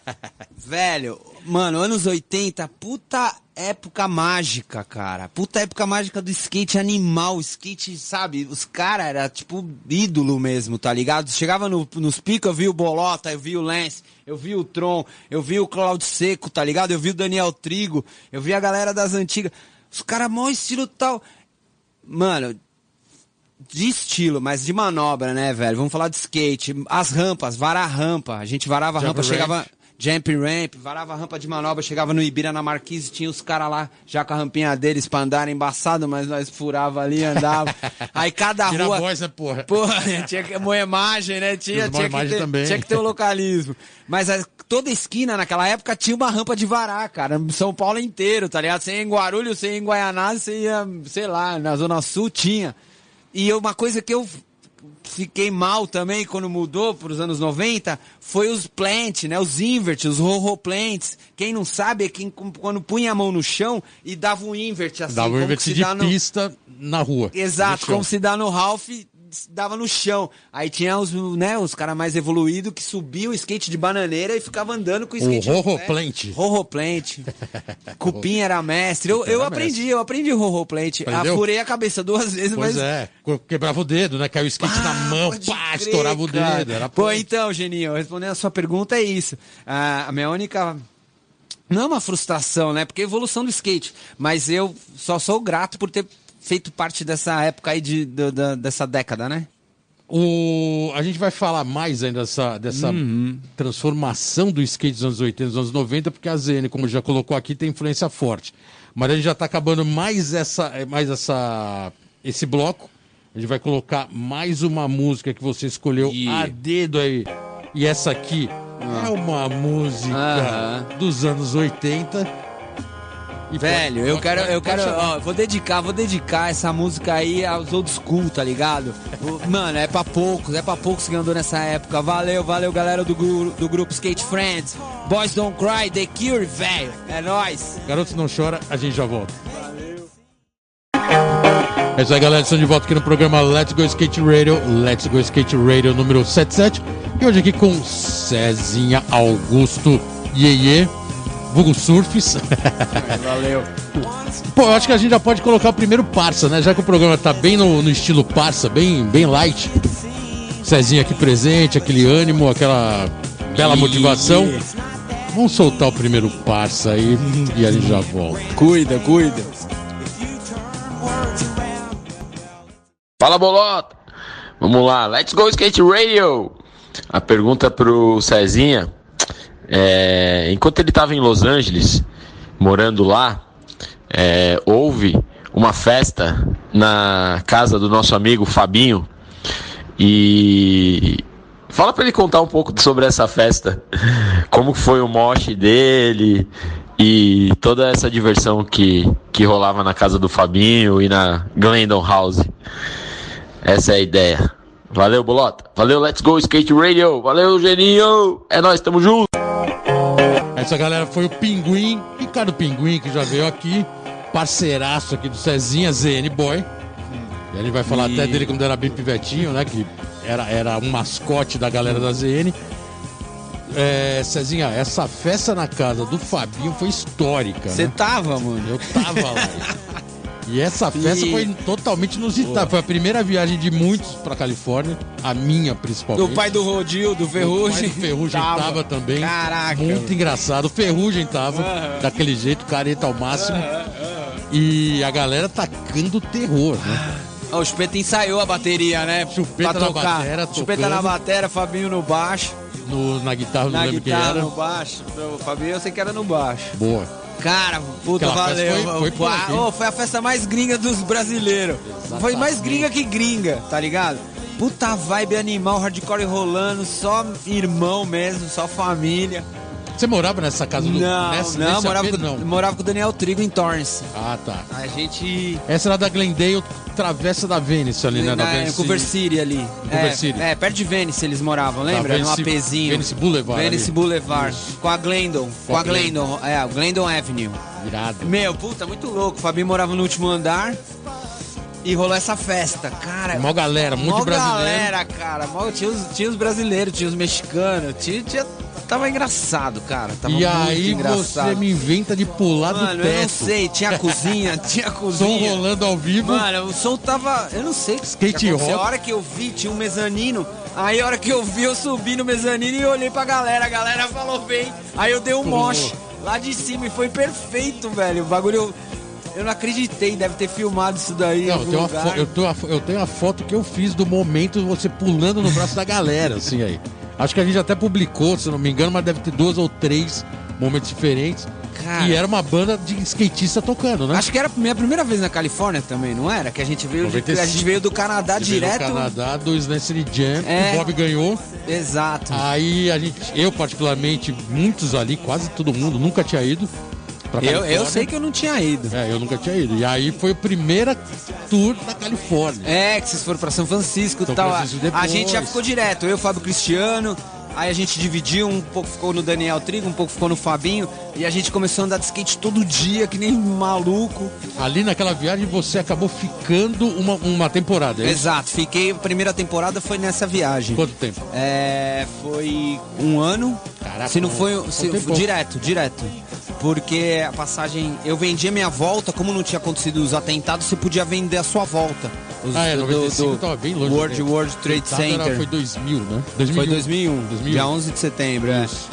Velho, mano, anos 80, puta época mágica, cara. Puta época mágica do skate animal. Skate, sabe? Os caras era tipo ídolo mesmo, tá ligado? Chegava no, nos picos, eu vi o Bolota, eu vi o Lance, eu vi o Tron, eu vi o Claudio Seco, tá ligado? Eu vi o Daniel Trigo, eu vi a galera das antigas. Os caras, mó estilo tal. Mano, de estilo, mas de manobra, né, velho? Vamos falar de skate. As rampas, varar rampa. A gente varava a rampa, ramp. chegava. Jump ramp, varava a rampa de manobra, chegava no Ibira na Marquise, tinha os caras lá já com a rampinha deles pra andar embaçado, mas nós furava ali, andava. Aí cada Tira a rua. voz, né, porra? Porra, tinha que moemagem, né? Tinha, tinha, que ter, também. tinha que ter o localismo. Mas a- toda esquina naquela época tinha uma rampa de varar, cara. São Paulo inteiro, tá ligado? Você ia em Guarulhos, você ia em Guaianazes, você ia, sei lá, na Zona Sul tinha. E uma coisa que eu fiquei mal também quando mudou para os anos 90 foi os plant, né? Os invert, os rorro plants. Quem não sabe é quem quando punha a mão no chão e dava um invert assim, Dava um se de no- pista na rua. Exato, como se dá no Ralph, dava no chão. Aí tinha os, né, os caras mais evoluídos que subiam o skate de bananeira e ficava andando com o skate. pé. rorroplant. Rorroplant. Cupim era mestre. Eu, eu aprendi, eu aprendi rorroplant. Aprendeu? Furei a cabeça duas vezes, Pois mas. é, quebrava o dedo, né? Caiu o skate na mão, Ah, pá, crer, estourava o cara. dedo. Era Pô, então, Geninho, respondendo a sua pergunta é isso. Ah, a minha única. Não é uma frustração, né? Porque é evolução do skate. Mas eu só sou grato por ter feito parte dessa época aí de, do- da- dessa década, né? O... A gente vai falar mais ainda dessa, dessa Uhum. transformação do skate dos anos 80 e dos anos 90, porque a ZN, como já colocou aqui, tem influência forte. Mas a gente já está acabando mais, essa, mais essa, esse bloco. A gente vai colocar mais uma música que você escolheu a dedo aí. E essa aqui é uma música Aham. dos anos 80. E Velho, pode- eu quero, pode- eu quero, ó, vou dedicar, vou dedicar essa música aí aos old school, tá ligado? Mano, é pra poucos, é pra poucos que andou nessa época. Valeu, valeu, galera do, gru- do grupo Skate Friends. Boys Don't Cry, The Cure, velho. É nóis. Garotos não chora, a gente já volta. É isso aí, galera. Estamos de volta aqui no programa Let's Go Skate Radio. Let's Go Skate Radio número 77. E hoje aqui com Cezinha Augusto Iê Vulgo Surfs. Valeu. Pô, eu acho que a gente já pode colocar o primeiro Parça, né? Já que o programa tá bem no, no estilo Parça, bem, bem light. Cezinha aqui presente, aquele ânimo, aquela bela motivação. Vamos soltar o primeiro Parça aí e a gente já volta. Cuida, cuida. Fala bolota! Vamos lá, let's go skate radio! A pergunta pro Cezinha é, enquanto ele estava em Los Angeles, morando lá, é, houve uma festa na casa do nosso amigo Fabinho e fala para ele contar um pouco sobre essa festa, como foi o mosh dele e toda essa diversão que, que rolava na casa do Fabinho e na Glendon House. Essa é a ideia. Valeu, Bolota. Valeu, Let's Go Skate Radio. Valeu, Geninho. É nóis, tamo junto. Essa galera foi o Pinguim, Ricardo Pinguim, que já veio aqui, parceiraço aqui do Cezinha, ZN Boy. E a gente vai falar E- até dele quando era bem pivetinho, né? Que era, era um mascote da galera da ZN. É, Cezinha, essa festa na casa do Fabinho foi histórica, Você né? tava, mano? Eu tava lá. E essa festa E- foi totalmente inusitada. Foi a primeira viagem de muitos pra Califórnia, a minha principalmente. Do pai do Rodil, do O pai Ferrugem. do Ferrugem tava, também. Caraca. Muito engraçado. O Ferrugem tava daquele jeito, careta ao máximo. E a galera tacando terror, né? Ó, o Chupeta ensaiou a bateria, né? Chupeta pra na tocar. batera, Chupeta tocando. na batera, Fabinho no baixo. No, na guitarra, não Na lembro quem guitarra era. no baixo. O Fabinho eu sei que era no baixo. Boa. Cara, puta, Aquela valeu. foi- foi Pá, aqui. ô, foi a festa mais gringa dos brasileiros. Foi mais gringa que gringa, tá ligado? Puta vibe animal, hardcore rolando, só irmão mesmo, só família. Você morava nessa casa do Não, nessa, não, morava, com, não. morava com o Daniel Trigo em Torrance. Ah, tá. A gente. Essa era da Glendale, travessa da Venice ali, né? Da na, Venice. Culver City ali. Culver é, City. É, perto de Venice eles moravam, lembra? Num Venice- apezinho. Venice Boulevard Venice ali. Boulevard. Com a Glendon. Com, Com a Glendon. Glendon. É, o Glendon Avenue. Irado. Meu, puta, muito louco. O Fabinho morava no último andar e rolou essa festa. Cara, Mó galera, muito mó brasileiro. galera, cara. Mó- tinha, os, tinha os brasileiros, tinha os mexicanos, tinha, tinha tava engraçado, cara. Tava e aí engraçado. você me inventa de pular Mano, do eu não teto. sei, tinha cozinha, tinha Som cozinha. rolando ao vivo. Mano, o som tava. Eu não sei o que Skate rock. A hora que eu vi, tinha um mezanino. Aí a hora que eu vi, eu subi no mezanino e olhei pra galera. A galera falou bem. Aí eu dei um moche lá de cima e foi perfeito, velho. O bagulho. Eu não acreditei, deve ter filmado isso daí. Não, eu uma eu, eu tenho a foto que eu fiz do momento você pulando no braço da galera, assim aí. Acho que a gente até publicou, se eu não me engano, mas deve ter duas ou três momentos diferentes. Cara. E era uma banda de skatista tocando, né? Acho que era a minha primeira vez na Califórnia também, não era? Que a gente veio, de- 95. a gente veio do Canadá veio do direto. Canadá, do Snacey Jam, É. o Bob ganhou. Exato. Aí a gente, eu particularmente, muitos ali, quase todo mundo, nunca tinha ido. Eu, eu sei que eu não tinha ido. É, eu nunca tinha ido. E aí foi a primeira tour da Califórnia. É, que vocês foram pra São Francisco e São tal. Francisco a depois. gente já ficou direto, eu Fábio Cristiano. Aí a gente dividiu, um pouco ficou no Daniel Trigo, um pouco ficou no Fabinho. E a gente começou a andar de skate todo dia, que nem maluco. Ali naquela viagem você acabou ficando uma, uma temporada. é? Exato, fiquei. A primeira temporada foi nessa viagem. Quanto tempo? É, foi um ano. Caraca, se não um- foi. um Se, direto, direto. Porque a passagem. Eu vendia minha volta, como não tinha acontecido os atentados, você podia vender a sua volta. Os, Ah, é, do- 95 do tava bem longe. World? World Trade Tava era- Center. Foi 2000, né? Foi 2001, 2001. dia 11 de setembro, é. Isso.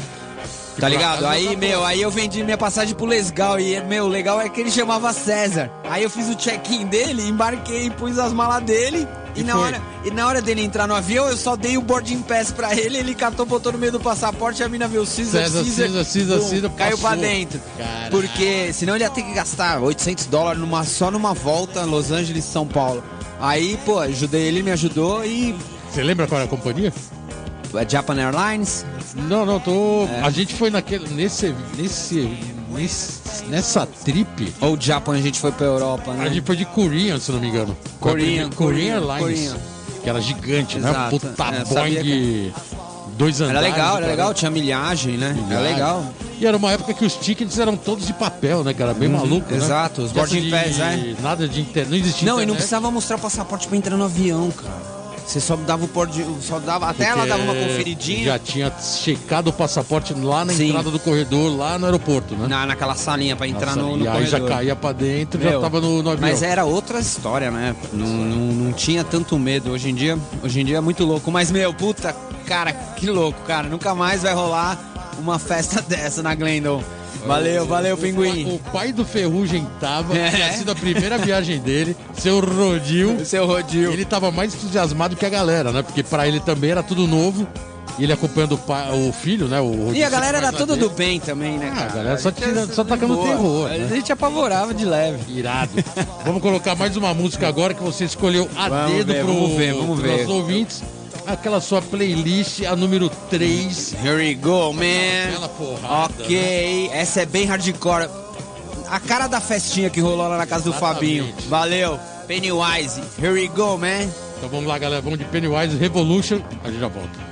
Tá por ligado? Aí, meu, aí eu vendi minha passagem pro Lesgal e, meu, o legal é que ele chamava César. Aí eu fiz o check-in dele, embarquei, pus as malas dele e, E na foi. hora, e na hora dele entrar no avião, eu só dei o boarding pass pra ele, ele catou, botou no meio do passaporte, a mina viu César, César, bum, César, caiu pra dentro. Caralho. Porque senão ele ia ter que gastar 800 dólares numa, só numa volta Los Angeles São Paulo. Aí, pô, ajudei ele, me ajudou e Você lembra qual era a companhia? é Japan Airlines, Não, não, tô. É. A gente foi naquele. Nesse. Nesse. nesse- nessa trip. ou Japan a gente foi pra Europa, né? A gente foi de Korean, se não me engano. Korean, Korean Korean, Airlines. Korean. Que era gigante, né? Exato. Puta É, Boeing. Dois Era andares. legal, do era legal, tinha milhagem, né? Era legal. E era uma época que os tickets eram todos de papel, né, cara? Bem maluco, né? Exato, os boarding pass, é. Nada de internet, não existia Não, e não internet. precisava mostrar o passaporte pra entrar no avião, cara. Você só dava o porte, só dava, até ela dava uma conferidinha Já tinha checado o passaporte lá na Sim. entrada do corredor, lá no aeroporto, né? na, naquela salinha pra entrar Nossa, no, no e aí já corredor. caía pra dentro, já Meu, tava no, no avião. Mas era outra história, né? Não, não, não tinha tanto medo. Hoje em dia, hoje em dia é muito louco. Mas, meu, puta, cara, que louco, cara. Nunca mais vai rolar uma festa dessa na Glendon. Valeu, valeu, pinguim. O pai do Ferrugem tava, É. tinha sido a primeira viagem dele, seu Rodil. Seu Rodil. Ele tava mais entusiasmado que a galera, né? Porque pra ele também era tudo novo. E ele acompanhando o, pai, o filho, né? O E a galera era toda dele. do bem também, né, Ah, cara? a galera só tira- só tacando boa. terror, né? A gente apavorava de leve. Irado. Vamos colocar mais uma música agora que você escolheu a Vamos dedo ver, pro, vamos ver, vamos ver. nossos ouvintes. Aquela sua playlist, a número 3. Here we go, man. Bela porrada. Ok, essa é bem hardcore. A cara da festinha que rolou lá na casa do Exatamente. Fabinho. Valeu. Pennywise. Here we go, man. Então vamos lá, galera. Vamos de Pennywise Revolution. A gente já volta.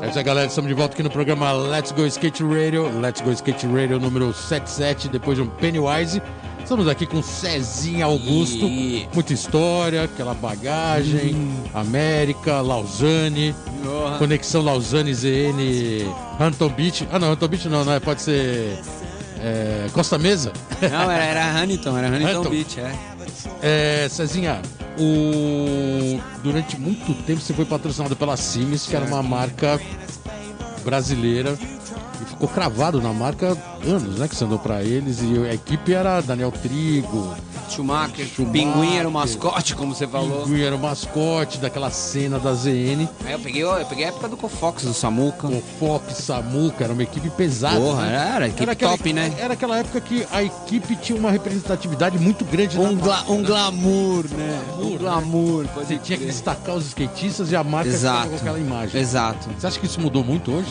É isso aí, galera. Estamos de volta aqui no programa Let's Go Skate Radio. Let's Go Skate Radio número 77, depois de um Pennywise. Estamos aqui com Cezinha Augusto. E- Muita história, aquela bagagem. América, Lausanne. Conexão Lausanne, ZN, Hampton Beach. Ah, não, Hampton Beach não, não é? Pode ser é, Costa Mesa. Não, era, era Huntington, era Huntington Huntington. Beach, é. É, Cezinha, o... durante muito tempo você foi patrocinado pela Sims, que era uma marca brasileira. E ficou cravado na marca anos, né? Que você andou pra eles. E a equipe era Daniel Trigo, Schumacher, Schumacher. Pinguim era o mascote, como você falou. Pinguim era o mascote daquela cena da ZN. Aí eu peguei, eu peguei a época do Cofox, do Samuca. O Fop, Samuca, era uma equipe pesada. Porra, né? era, equipe aquela, top, né? Era aquela época que a equipe tinha uma representatividade muito grande Um, na gla- marca, um né? glamour, né? Glamour, Um né? glamour, pode Você tinha que destacar os skatistas e a marca Exato. com aquela imagem. Exato. Você acha que isso mudou muito hoje?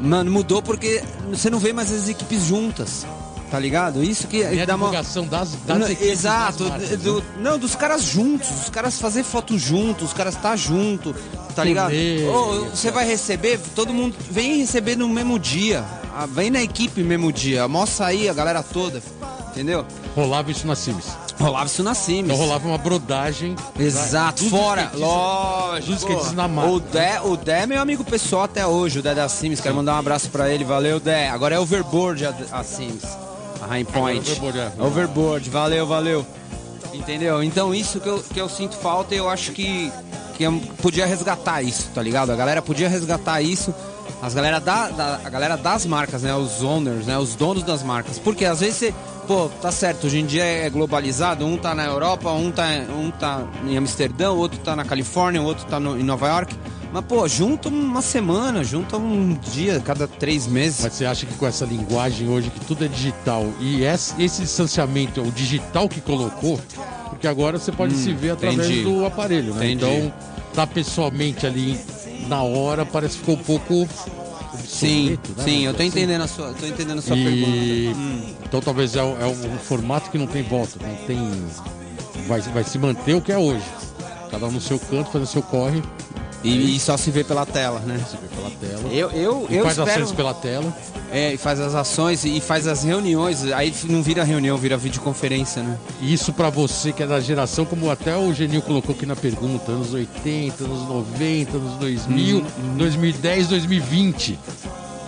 Mano, mudou porque você não vê mais as equipes juntas. Tá ligado? Isso que E a dá uma. das, das Não, equipes Exato, das marcas, do- né? não, dos caras juntos, os caras fazer foto juntos, os caras tá junto, tá ligado? Turnê, Ô, você vai receber, todo mundo vem receber no mesmo dia, ah, vem na equipe no mesmo dia, mostra aí a galera toda, entendeu? Rolava isso na Sims. Rolava isso na Sims. Então rolava uma brodagem. Exato, fora, lógico. dos na marca. O Dé, o Dé é meu amigo pessoal até hoje, o Dé da Sims. Quero mandar um abraço pra ele, valeu, Dé. Agora é Overboard a, a Sims, a High Point. Overboard, é. Overboard, valeu, valeu. Entendeu? Então isso que eu, que eu sinto falta e eu acho que, que eu podia resgatar isso, tá ligado? A galera podia resgatar isso. As galera da, da- a galera das marcas, né? Os owners, né? Os donos das marcas. Porque às vezes você, pô, tá certo, hoje em dia é globalizado, um tá na Europa, um tá, um tá em Amsterdã, outro tá na Califórnia, outro tá no- em Nova York. Mas, pô, junta uma semana, junta um dia, cada três meses. Mas você acha que com essa linguagem hoje, que tudo é digital, e esse, esse distanciamento, é o digital que colocou, porque agora você pode se ver através entendi. do aparelho, né? Entendi. Então, tá pessoalmente ali na hora, parece que ficou um pouco Sim, né? sim, eu tô entendendo a sua, tô entendendo a sua pergunta. E então talvez é, um- é um formato que não tem volta, não tem. Vai, vai se manter o que é hoje. Cada um no seu canto, fazendo seu corre, E, e só se vê pela tela, né? se vê pela tela. Eu, eu, E eu faz espero... ações pela tela. É, e faz as ações e faz as reuniões. Aí não vira reunião, vira videoconferência, né? E isso pra você que é da geração, como até o Genil colocou aqui na pergunta, anos 80, anos 90, anos 2000, 2010, 2020.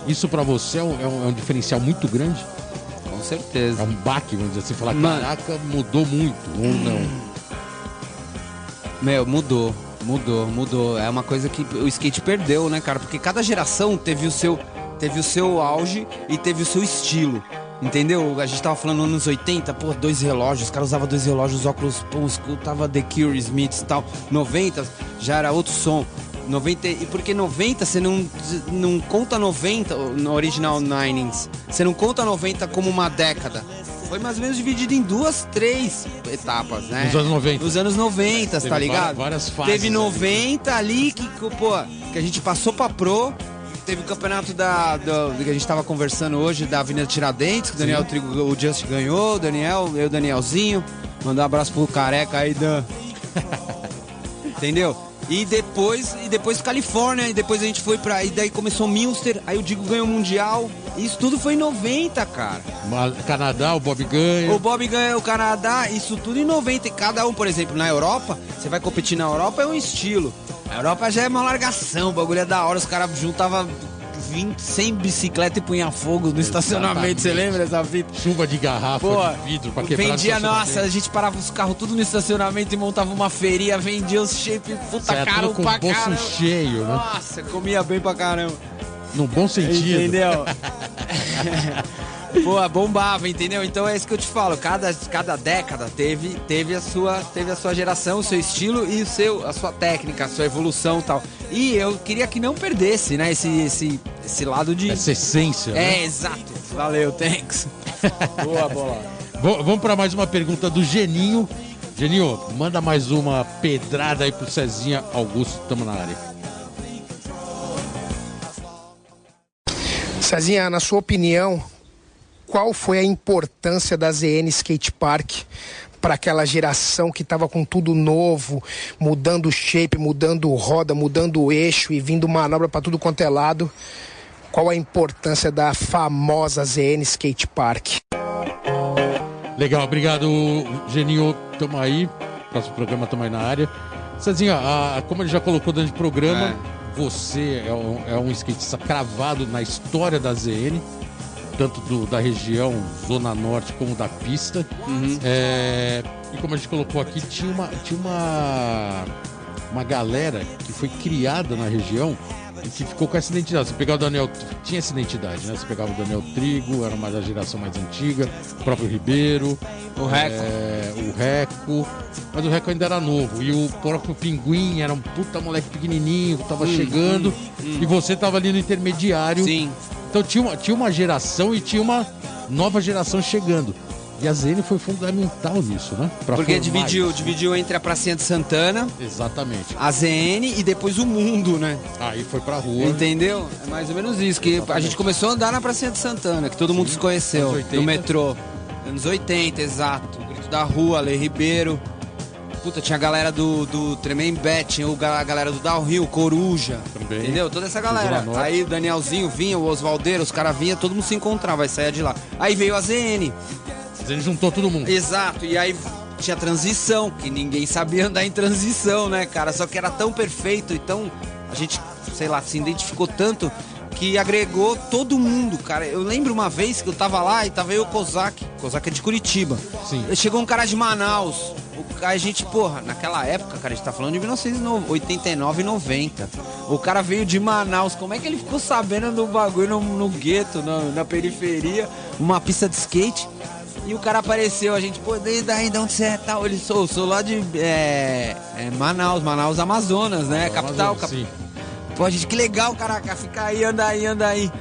Isso pra você é um, é um- é um diferencial muito grande? Com É certeza. um baque, vamos dizer assim, falar, Mano. caraca, mudou muito, ou não. Meu, mudou. Mudou, mudou. É uma coisa que o skate perdeu, né, cara? Porque cada geração teve o seu, teve o seu auge e teve o seu estilo. Entendeu? A gente tava falando nos anos 80, pô, dois relógios, os caras usavam dois relógios, óculos, pô, escutava The Cure, Smiths e tal. 90 já era outro som. 90, e porque 90 você não, não conta 90 no original Ninings. Você não conta 90 como uma década. Foi mais ou menos dividido em duas, três etapas, né? Nos anos 90. Nos anos 90, Teve tá ligado? várias- fases Teve ali. 90 ali que, pô, que a gente passou pra Pro. Teve o campeonato da, do- que a gente tava conversando hoje, da Avenida Tiradentes, que o Daniel Trigo, o Just ganhou, o Daniel, eu, o Danielzinho. Mandar um abraço pro careca aí, Dan. Entendeu? E depois, e depois Califórnia, e depois a gente foi pra. E daí começou Munster, aí o Digo ganhou o Mundial. Isso tudo foi em 90, cara. Ma- Canadá, o Bob ganha. O Bob ganha o Canadá, isso tudo em 90. E cada um, por exemplo, na Europa, você vai competir na Europa, é um estilo. A Europa já é uma largação, o bagulho é da hora. Os caras juntavam 20, 100 bicicletas e punha fogo no estacionamento. Você lembra dessa fita? Chuva de garrafa, Pô, de vidro pra quebrar vendia, nossa, a gente parava os carros tudo no estacionamento e montava uma feirinha, vendia os shape puta Saia caro tudo com pra o bolso caramba. cheio, né? Nossa, comia bem pra caramba. No bom sentido. Entendeu? Pô, bombava, entendeu? Então é isso que eu te falo. Cada, cada década teve, teve, a sua, teve a sua geração, o seu estilo e o seu, a sua técnica, a sua evolução e tal. E eu queria que não perdesse, né? Esse, esse, esse lado de. Essa essência, né? É, exato. Valeu, thanks. Boa, bola. Vamos para mais uma pergunta do Geninho. Geninho, manda mais uma pedrada aí pro Cezinha Augusto, tamo na área. Cezinha, na sua opinião, qual foi a importância da ZN Skate Park para aquela geração que estava com tudo novo, mudando o shape, mudando roda, mudando o eixo e vindo manobra para tudo quanto é lado? Qual a importância da famosa ZN Skate Park? Legal, obrigado, Geninho. Tamo aí. Próximo programa, tamo aí na área. Cezinha, a- como ele já colocou dentro do programa, você é um, é um skatista cravado na história da ZN, tanto do- da região, Zona Norte, como da pista. É, e como a gente colocou aqui, tinha uma, tinha uma, uma galera que foi criada na região que ficou com essa identidade. Você pegava o Daniel, tinha essa identidade, né? Você pegava o Daniel Trigo, era mais da geração mais antiga, o próprio Ribeiro, O Reco. é, o Reco, mas o Reco ainda era novo. E o próprio Pinguim era um puta moleque pequenininho que tava chegando. E você tava ali no intermediário. Sim. Então tinha uma, tinha uma geração e tinha uma nova geração chegando. E a ZN foi fundamental nisso, né? Pra Porque dividiu, isso. dividiu entre a Pracinha de Santana, Exatamente. a ZN e depois o mundo, né? Aí foi pra rua. Entendeu? É mais ou menos isso. Que a gente começou a andar na Pracinha de Santana, que todo mundo se conheceu. anos 80. No metrô. Anos 80, exato. Grito da rua, Lei Ribeiro. Puta, tinha a galera do, do Tremembé, tinha a galera do Downhill, Coruja. Também. Entendeu? Toda essa galera. Aí o Danielzinho vinha, o Osvaldeiro, os caras vinham, todo mundo se encontrava, vai sair de lá. Aí veio a ZN. Ele juntou todo mundo. Exato, e aí tinha transição, que ninguém sabia andar em transição, né, cara? Só que era tão perfeito, então a gente, sei lá, se identificou tanto que agregou todo mundo, cara. Eu lembro uma vez que eu tava lá e tava eu o Kozak. Kozak é de Curitiba. Sim. Chegou um cara de Manaus. O, a gente, porra, naquela época, cara, a gente tá falando de 1989 e 90. O cara veio de Manaus. Como é que ele ficou sabendo do bagulho no, no gueto, na, na periferia? Uma pista de skate. E o cara apareceu, a gente, pô, desde aí, de onde você é tal? Ele sou, sou lá de é, é Manaus, Manaus, Amazonas, né? Capital, Amazonas, sim. Pô, gente, que legal, caraca, fica aí, anda aí, anda aí.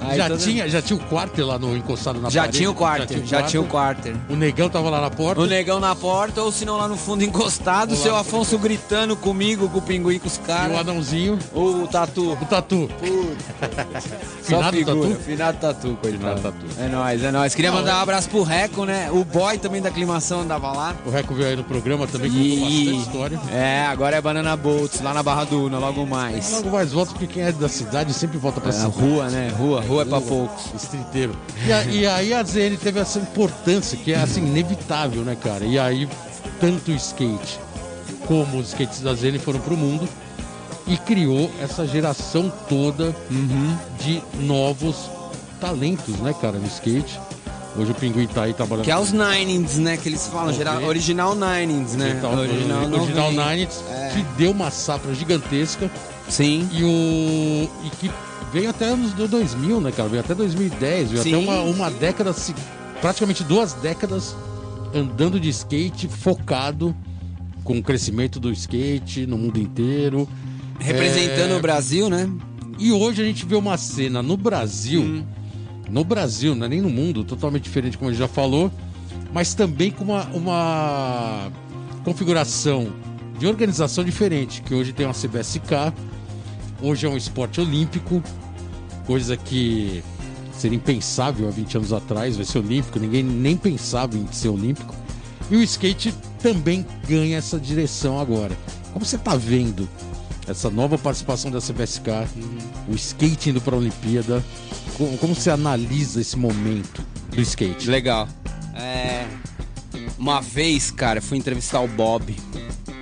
Aí já, toda- tinha, já tinha o quarter lá no encostado na já parede? tinha o quarter, já tinha o quarter. O negão tava lá na porta. O negão na porta, ou se não lá no fundo encostado, o seu Afonso gritando comigo, com o pinguim, com os E o caras. anãozinho, O tatu. o tatu. Só Finado figura, tatu? Finado tatu, coitado. Finado tatu. É nóis, é nóis. Queria Não, mandar é- um abraço pro Reco, né? O boy também da aclimação andava lá. O Reco veio aí no programa também, contou E... bastante história. É, agora é Banana Boats, lá na Barra do Una, logo mais. Logo mais volta, porque quem é da cidade sempre volta pra É, cidade. rua, né? Rua, rua é pra poucos. Estriteiro. E, a- e aí a ZN teve essa importância, que é assim, inevitável, né, cara? E aí, tanto o skate como os skates da ZN foram pro mundo e criou essa geração toda de novos talentos, né, cara, no skate. Hoje o Pinguim tá aí trabalhando. Que é os Ninings, né? Que eles falam, geral, original Ninings, né? Então, original, original. Nines, É. que deu uma safra gigantesca Sim. e o e que veio até anos do 2000, né, cara? Veio até 2010, veio Sim. até uma, uma década, praticamente duas décadas andando de skate focado com o crescimento do skate no mundo inteiro. Representando É, o Brasil, né? E hoje a gente vê uma cena no Brasil, Hum. no Brasil, não é nem no mundo, totalmente diferente, como ele já falou, mas também com uma, uma configuração de organização diferente, que hoje tem uma CBSK, hoje é um esporte olímpico, coisa que seria impensável há 20 anos atrás, vai ser olímpico, ninguém nem pensava em ser olímpico. E o skate também ganha essa direção agora. Como você está vendo essa nova participação da CBSK, o skate indo para a Olimpíada, como, como você analisa esse momento do skate? Legal. É, uma vez, cara, fui entrevistar o Bob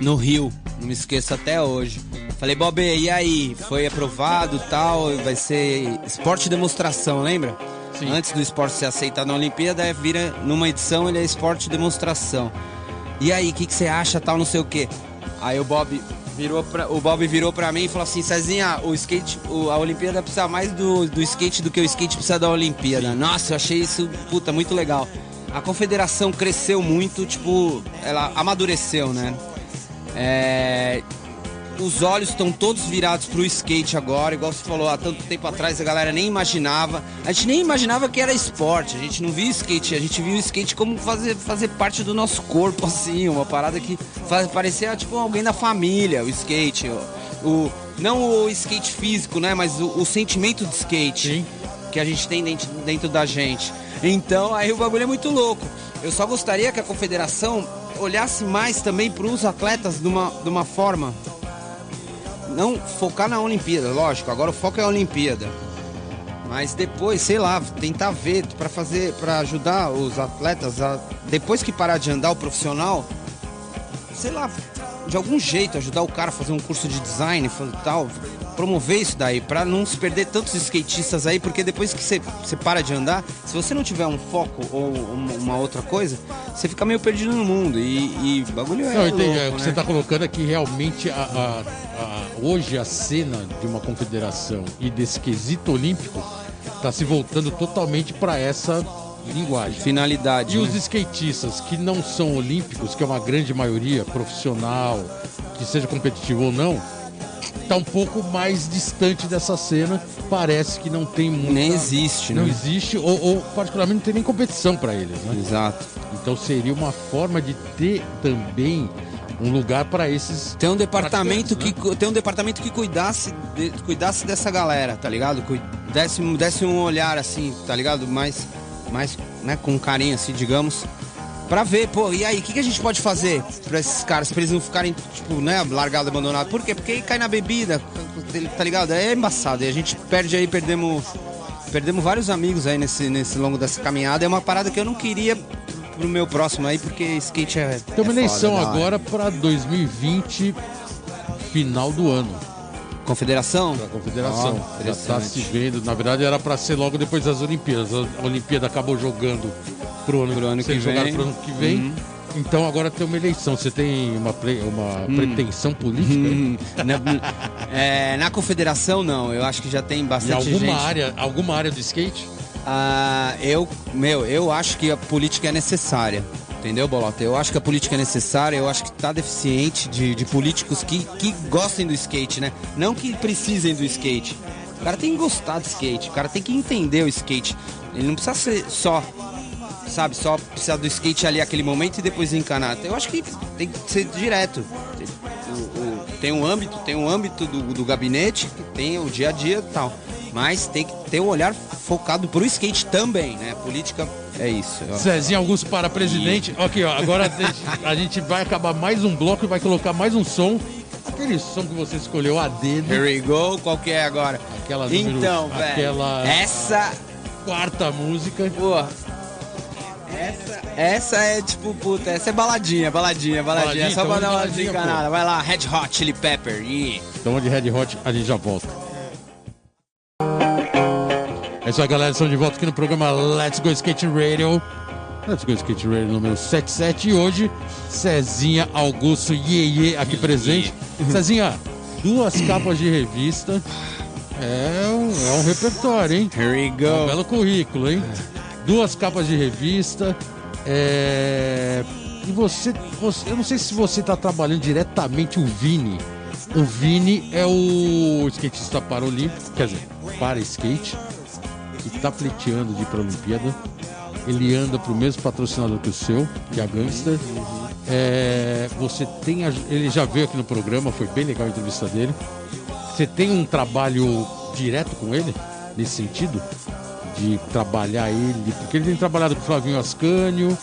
no Rio, não me esqueço até hoje. Falei, Bob, e aí? Foi aprovado tal? Vai ser esporte de demonstração, lembra? Sim. Antes do esporte ser aceitado na Olimpíada, vira numa edição ele é esporte de demonstração. E aí, o que, que você acha tal, não sei o quê? Aí o Bob virou pra, o Bob virou pra mim e falou assim, Cezinha, o skate, o- a Olimpíada precisa mais do, do skate do que o skate precisa da Olimpíada. Nossa, eu achei isso, puta, muito legal. A confederação cresceu muito, tipo, ela amadureceu, né? É, os olhos estão todos virados pro skate agora, igual você falou, há tanto tempo atrás a galera nem imaginava. A gente nem imaginava que era esporte, a gente não via skate, a gente viu o skate como fazer, fazer parte do nosso corpo, assim, uma parada que faz, parecia tipo alguém da família, o skate. O, o- não o skate físico, né? Mas o, o sentimento de skate Sim. que a gente tem dentro, dentro da gente. Então aí o bagulho é muito louco. Eu só gostaria que a confederação olhasse mais também para os atletas de uma, de uma forma. Não focar na Olimpíada, lógico, agora o foco é a Olimpíada. Mas depois, sei lá, tentar ver para fazer, para ajudar os atletas a depois que parar de andar o profissional, sei lá, de algum jeito ajudar o cara a fazer um curso de design, tal, promover isso daí, pra não se perder tantos skatistas aí, porque depois que você você para de andar, se você não tiver um foco ou uma, uma outra coisa, você fica meio perdido no mundo e, e bagulho é Não, eu entendi. louco, É, o que né? você está colocando é que realmente a- a- a- hoje a cena de uma confederação e desse quesito olímpico está se voltando totalmente para essa linguagem. Finalidade, E né? os skatistas que não são olímpicos, que é uma grande maioria, profissional, que seja competitivo ou não, está um pouco mais distante dessa cena. Parece que não tem muita... Nem existe, Não né? existe, ou, ou particularmente não tem nem competição para eles, né? Exato. Então seria uma forma de ter também um lugar para esses. Tem um departamento que Praticantes, cu- tem um departamento que cuidasse de- cuidasse dessa galera, tá ligado? Desse, desse um olhar assim, tá ligado? Mais mais, né, com carinho assim, digamos. Pra ver, pô, e aí, o que, que a gente pode fazer pra esses caras, pra eles não ficarem, tipo, né, largados, abandonados? Por quê? Porque aí cai na bebida, tá ligado? É embaçado. E a gente perde aí, perdemos. Perdemos vários amigos aí nesse, nesse longo dessa caminhada. É uma parada que eu não queria pro meu próximo aí, porque skate é. Tem uma é eleição foda, hora. agora pra 2020, final do ano. Confederação? da Confederação. Ó, Já tá se vendo. Na verdade, era pra ser logo depois das Olimpíadas. A Olimpíada acabou jogando pro ano, Pro ano que vem. pro ano que vem. Então agora tem uma eleição. Você tem uma, pre- uma pretensão política Hum, na, é, na confederação, não. Eu acho que já tem em bastante alguma gente. área, alguma área do skate? Ah, eu, meu, eu acho que a política é necessária. Entendeu, Bolota? Eu acho que a política é necessária, eu acho que tá deficiente de, de políticos que, que gostem do skate, né? Não que precisem do skate. O cara tem que gostar do skate, o cara tem que entender o skate. Ele não precisa ser só, sabe, só precisar do skate ali aquele momento e depois encanar. Eu acho que tem que ser direto. Tem um âmbito, tem um âmbito do, do gabinete, tem o dia a dia e tal. Mas tem que ter um olhar focado pro skate também, né? Política é isso. Zezinho Augusto para presidente. Aqui, ó. Agora a- gente vai acabar mais um bloco e vai colocar mais um som. Aquele som que você escolheu a dedo. Here we go, qual que é agora? Aquela número- então, velho. aquela- Essa, Quarta música. porra. Essa, essa é tipo, puta, essa é baladinha, baladinha, baladinha. Baladinha, só então pra dar uma baladinha, desencanada. Vai lá, Red Hot Chili Pepper. Yeah. Então de Red Hot, a gente já volta. Isso aí, galera. Estamos de volta aqui no programa Let's Go Skate Radio. Let's Go Skate Radio número 77. E hoje, Cezinha Augusto Iê aqui presente. Cezinha, duas capas de revista. É um, é um repertório, hein? Here we É um go. belo currículo, hein? Duas capas de revista. É... E você, você- Eu não sei se você está trabalhando diretamente o Vini. O Vini é o skatista paralímpico, quer dizer, para skate, está pleiteando de ir para a Olimpíada. Ele anda para o mesmo patrocinador que o seu, que é a Gangster. É, você tem. a- ele já veio aqui no programa, foi bem legal a entrevista dele. Você tem um trabalho direto com ele, nesse sentido? De trabalhar ele, porque ele tem trabalhado com o Flavinho Ascânio,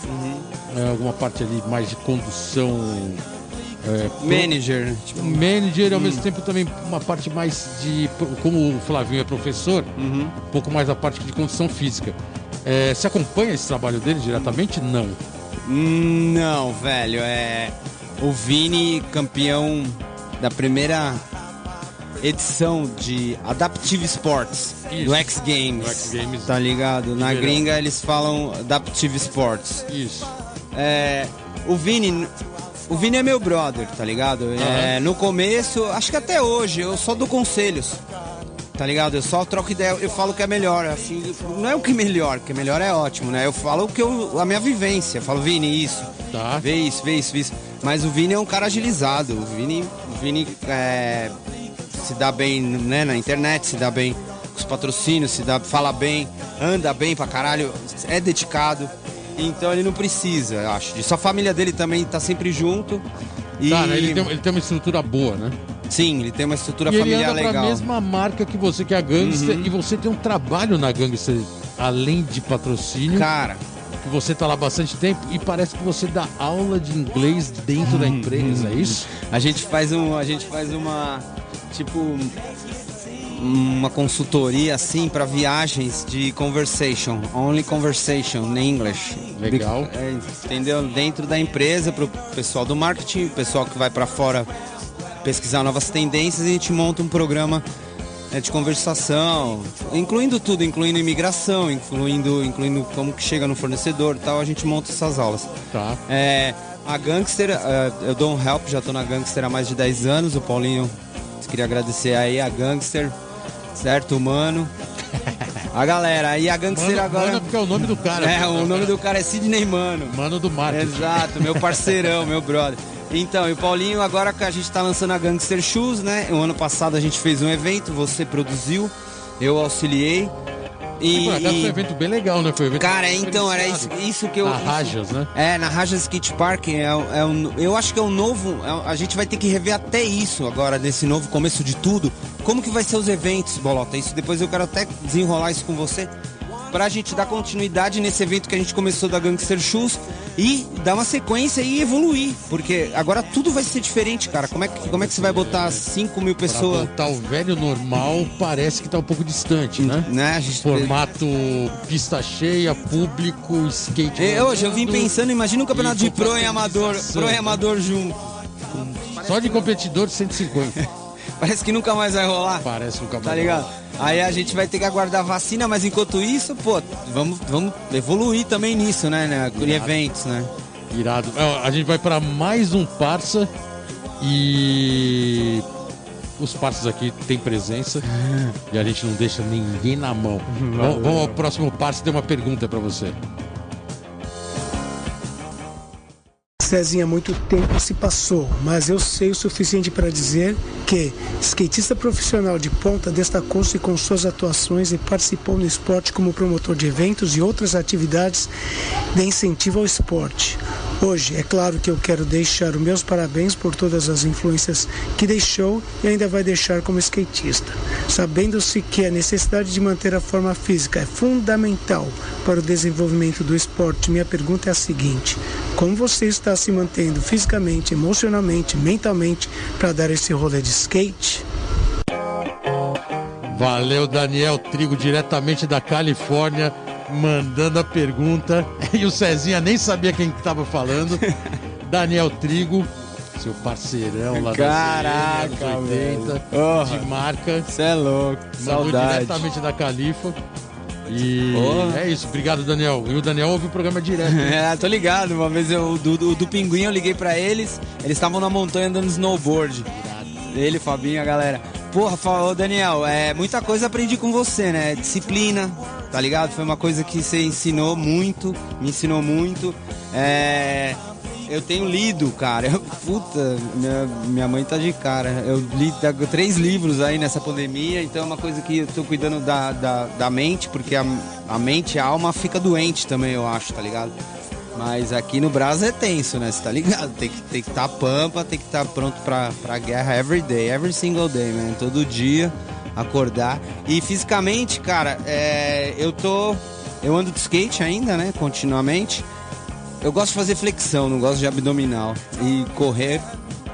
é, alguma parte ali mais de condução. É, Manager. Tipo, manager e ao mesmo tempo também uma parte mais de. Como o Flavinho é professor, um pouco mais a parte de condição física. É, você acompanha esse trabalho dele diretamente? Não. Hum, Não, velho, é. O Vini, campeão da primeira edição de Adaptive Sports Isso. do X Games. Do X Games. Tá ligado? Na gringa eles falam Adaptive Sports. Isso. É, o Vini. O Vini é meu brother, tá ligado? É, Aham. no começo, acho que até hoje, eu só dou conselhos. Tá ligado? Eu só troco ideia, eu falo o que é melhor, assim, não é o que é melhor, o que é melhor é ótimo, né? Eu falo o que eu, a minha vivência, eu falo, Vini, isso, Tá. vê isso, vê isso, vê isso. Mas o Vini é um cara agilizado, o Vini, o Vini é, se dá bem né, na internet, se dá bem com os patrocínios, se dá, fala bem, anda bem pra caralho, é dedicado. Então ele não precisa, acho. disso. a família dele também tá sempre junto. E, Tá, né? ele, tem, ele tem uma estrutura boa, né? Sim, ele tem uma estrutura E ele familiar anda pra legal. Uhum. mesma marca que você, que é a Gangster, e você tem um trabalho na Gangster, além de patrocínio, Cara, que você tá lá bastante tempo, e parece que você dá aula de inglês dentro da empresa, é isso? A gente faz um, a gente faz uma tipo uma consultoria assim para viagens de conversation, only conversation in English. Legal. É, entendeu? Dentro da empresa para o pessoal do marketing, o pessoal que vai para fora pesquisar novas tendências, a gente monta um programa né, de conversação, incluindo tudo, incluindo imigração, incluindo, incluindo como que chega no fornecedor, e tal. A gente monta essas aulas. Tá. É, a Gangster, é, eu dou um help, já tô na Gangster há mais de 10 anos. O Paulinho, queria agradecer aí a Gangster, certo, mano? A galera, aí a Gangster Mano, agora. mano, porque é o nome do cara. é, o nome do cara é Sidney Mano. Mano do marketing. Exato, meu parceirão, meu brother. Então, e o Paulinho, agora que a gente tá lançando a Gangster Shoes, né? O ano passado a gente fez um evento, você produziu, eu auxiliei. E, Por acaso foi um evento bem legal, né? Foi um evento Cara, então, era isso, isso que eu. Na Rajas, né? É, na Rajas Skate Park, é, é um, eu acho que é um novo. é a gente vai ter que rever até isso agora, nesse novo começo de tudo. Como que vai ser os eventos, Bolota? Isso depois eu quero até desenrolar isso com você. Pra gente dar continuidade nesse evento que a gente começou da Gangster Shoes e dar uma sequência e evoluir. Porque agora tudo vai ser diferente, cara. Como é que, como é que você vai botar 5 mil Pra pessoas? voltar ao velho normal, parece que tá um pouco distante, né? Né? A gente... Formato pista cheia, público, skate. É, hoje eu vim pensando, imagina um campeonato de pro e amador, pro e amador junto. Só de competidor 150. Parece que nunca mais vai rolar. Parece um Tá cavalo. ligado? Aí a gente vai ter que aguardar a vacina, mas enquanto isso, pô, vamos, vamos evoluir também nisso, né, né? Em eventos, né? Irado. A gente vai para mais um parça e os parças aqui têm presença e a gente não deixa ninguém na mão. Vamos, vamos ao próximo parça, tem uma pergunta para você. Cezinha, muito tempo se passou, mas eu sei o suficiente para dizer que skatista profissional de ponta destacou-se com suas atuações e participou no esporte como promotor de eventos e outras atividades de incentivo ao esporte. Hoje, é claro que eu quero deixar os meus parabéns por todas as influências que deixou e ainda vai deixar como skatista. Sabendo-se que a necessidade de manter a forma física é fundamental para o desenvolvimento do esporte, minha pergunta é a seguinte: como você está se mantendo fisicamente, emocionalmente, mentalmente para dar esse rolê de skate? Valeu, Daniel Trigo, diretamente da Califórnia, mandando a pergunta. E o Cezinha nem sabia quem estava falando. Daniel Trigo, seu parceirão lá Caraca, da CN, anos 80, velho. De marca. Você é louco, Mandou saudade. diretamente da Califa. E Porra. é isso, obrigado, Daniel. E o Daniel ouve o programa direto. É, tô ligado. Uma vez eu, do, do, do Pinguim eu liguei pra eles, eles estavam na montanha andando snowboard. Ele, Fabinho, a galera. Porra, falou, Daniel, é, muita coisa aprendi com você, né? Disciplina, tá ligado? Foi uma coisa que você ensinou muito, me ensinou muito. É, eu tenho lido, cara. Puta, minha, minha mãe tá de cara. Eu li tá, três livros aí nessa pandemia, então é uma coisa que eu tô cuidando da, da, da mente, porque a, a mente, a alma fica doente também, eu acho, tá ligado? Mas aqui no Brasil é tenso, né? Você tá ligado? Tem que tem que estar pampa, tem que estar pronto pra, pra guerra every day, every single day, man. Todo dia, acordar. E fisicamente, cara, é, eu tô. Eu ando de skate ainda, né? Continuamente. Eu gosto de fazer flexão, não gosto de abdominal. E correr,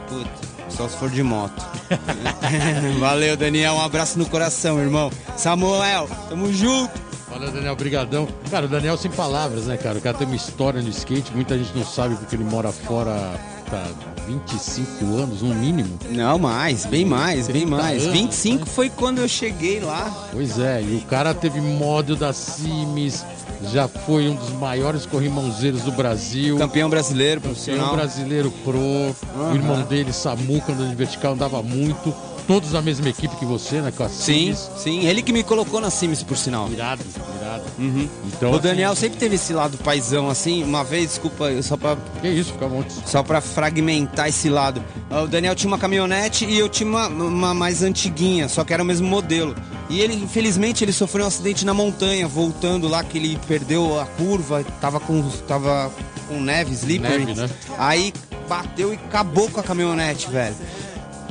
puta, só se for de moto. Valeu, Daniel. Um abraço no coração, irmão. Samuel, tamo junto. Valeu, Daniel, brigadão. Cara, o Daniel sem palavras, né, cara? O cara tem uma história no skate, muita gente não sabe porque ele mora fora tá 25 anos, no mínimo. Não, mais, bem mais, bem 30 mais. anos, 25 né? foi quando eu cheguei lá. Pois é, e o cara teve módulo da Cimes, já foi um dos maiores corrimãozeiros do Brasil. Campeão brasileiro, Campeão profissional. brasileiro pro. O irmão dele, Samuca, andando de vertical, andava muito. Todos na mesma equipe que você, né? Com a Sim, sim. Ele que me colocou na Sims, por sinal. Irado, irado. Uhum. Então, o Daniel sempre teve esse lado paizão, assim. Uma vez, desculpa, eu só pra, assim, que isso, fica bom. só pra fragmentar esse lado. Ah, O Daniel tinha uma caminhonete e eu tinha uma, uma mais antiguinha, só que era o mesmo modelo. E ele, infelizmente, ele sofreu um acidente na montanha, voltando lá, que ele perdeu a curva, tava com, tava com neve, slippery. Neve, né? Aí bateu e acabou com a caminhonete, velho.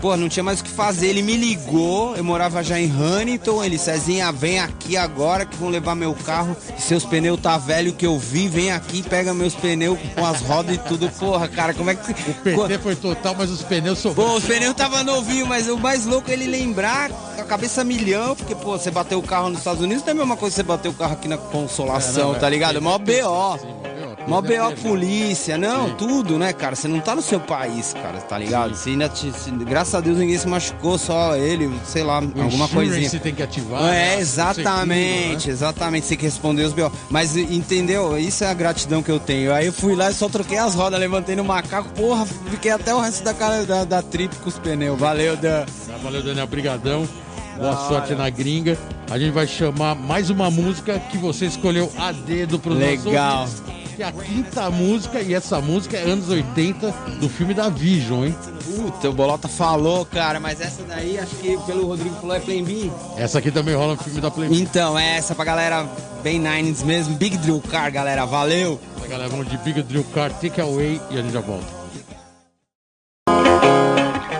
Pô, não tinha mais o que fazer. Ele me ligou, eu morava já em Huntington. Ele, Cezinha, vem aqui agora que vão levar meu carro. Seus pneus tá velho que eu vi, vem aqui, pega meus pneus com as rodas e tudo. Porra, cara, como é que. O PT foi total, mas os pneus sobraram. Pô, os pneus tava novinho, mas o mais louco é ele lembrar a cabeça milhão, porque, pô, você bateu o carro nos Estados Unidos não é a mesma coisa que você bateu o carro aqui na Consolação, É, não, tá é. ligado? Mó BO. Mó é BO polícia, não, tudo, né, cara? Você não tá no seu país, cara, tá ligado? Você ainda te, se- graças a Deus ninguém se machucou, só ele, sei lá, O alguma coisinha. Você tem que ativar. né? É, exatamente, Seguro, exatamente, você tem que responder os BO. Mas entendeu? Isso é a gratidão que eu tenho. Aí eu fui lá e só troquei as rodas, levantei no macaco, porra, fiquei até o resto da, cara, da, da trip com os pneus. Valeu, Dan. né? Valeu, Daniel. Brigadão. Boa sorte na gringa. A gente vai chamar mais uma música que você escolheu a dedo pro Legal. nossos ouvintes. Que é a quinta música, e essa música é anos 80 do filme da Vision, hein? Puta, o Bolota falou, cara, mas essa daí, acho que pelo Rodrigo falou, é Plan B. Essa aqui também rola no filme da Playboy. Então, é essa pra galera bem Nines mesmo. Big Drill Car, galera, valeu. Galera, vamos de Big Drill Car, Take Away e a gente já volta.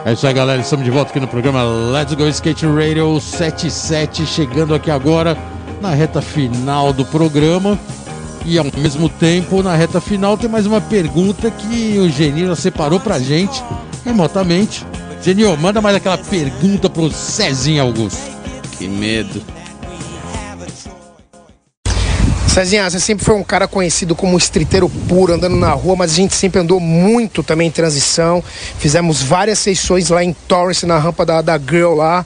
É isso aí, galera. Estamos de volta aqui no programa Let's Go Skate Radio 77, chegando aqui agora na reta final do programa. E ao mesmo tempo, na reta final, tem mais uma pergunta que o Genil já separou pra gente remotamente. Genil, manda mais aquela pergunta pro Cezinho Augusto. Que medo. Cezinha, você sempre foi um cara conhecido como estriteiro puro, andando na rua, mas a gente sempre andou muito também em transição. Fizemos várias sessões lá em Torrance, na rampa da, da Girl lá.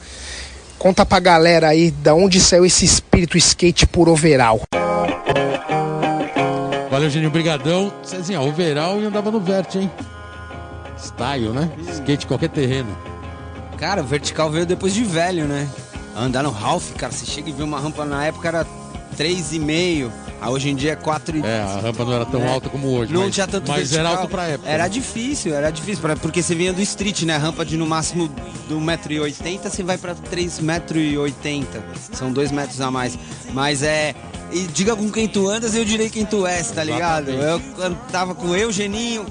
Conta pra galera aí da onde saiu esse espírito skate por overall. Valeu, Genil, brigadão. Cezinha, overall e andava no vert, hein? Style, né? Skate qualquer terreno. Cara, o vertical veio depois de velho, né? Andar no Ralph, cara, você chega e vê uma rampa na época era 3,5. Aí hoje em dia é 4 É, a rampa não era tão É. alta como hoje. Não mas, tinha tanto Mas vertical. era alto pra época. Era né? difícil, era difícil, pra- porque você vinha do street, né? Rampa de no máximo do 1,80m, você vai pra 3,80m. São 2 metros a mais. Mas é. E diga com quem tu andas, eu direi quem tu és, tá ligado? Eu tava com eu, Geninho,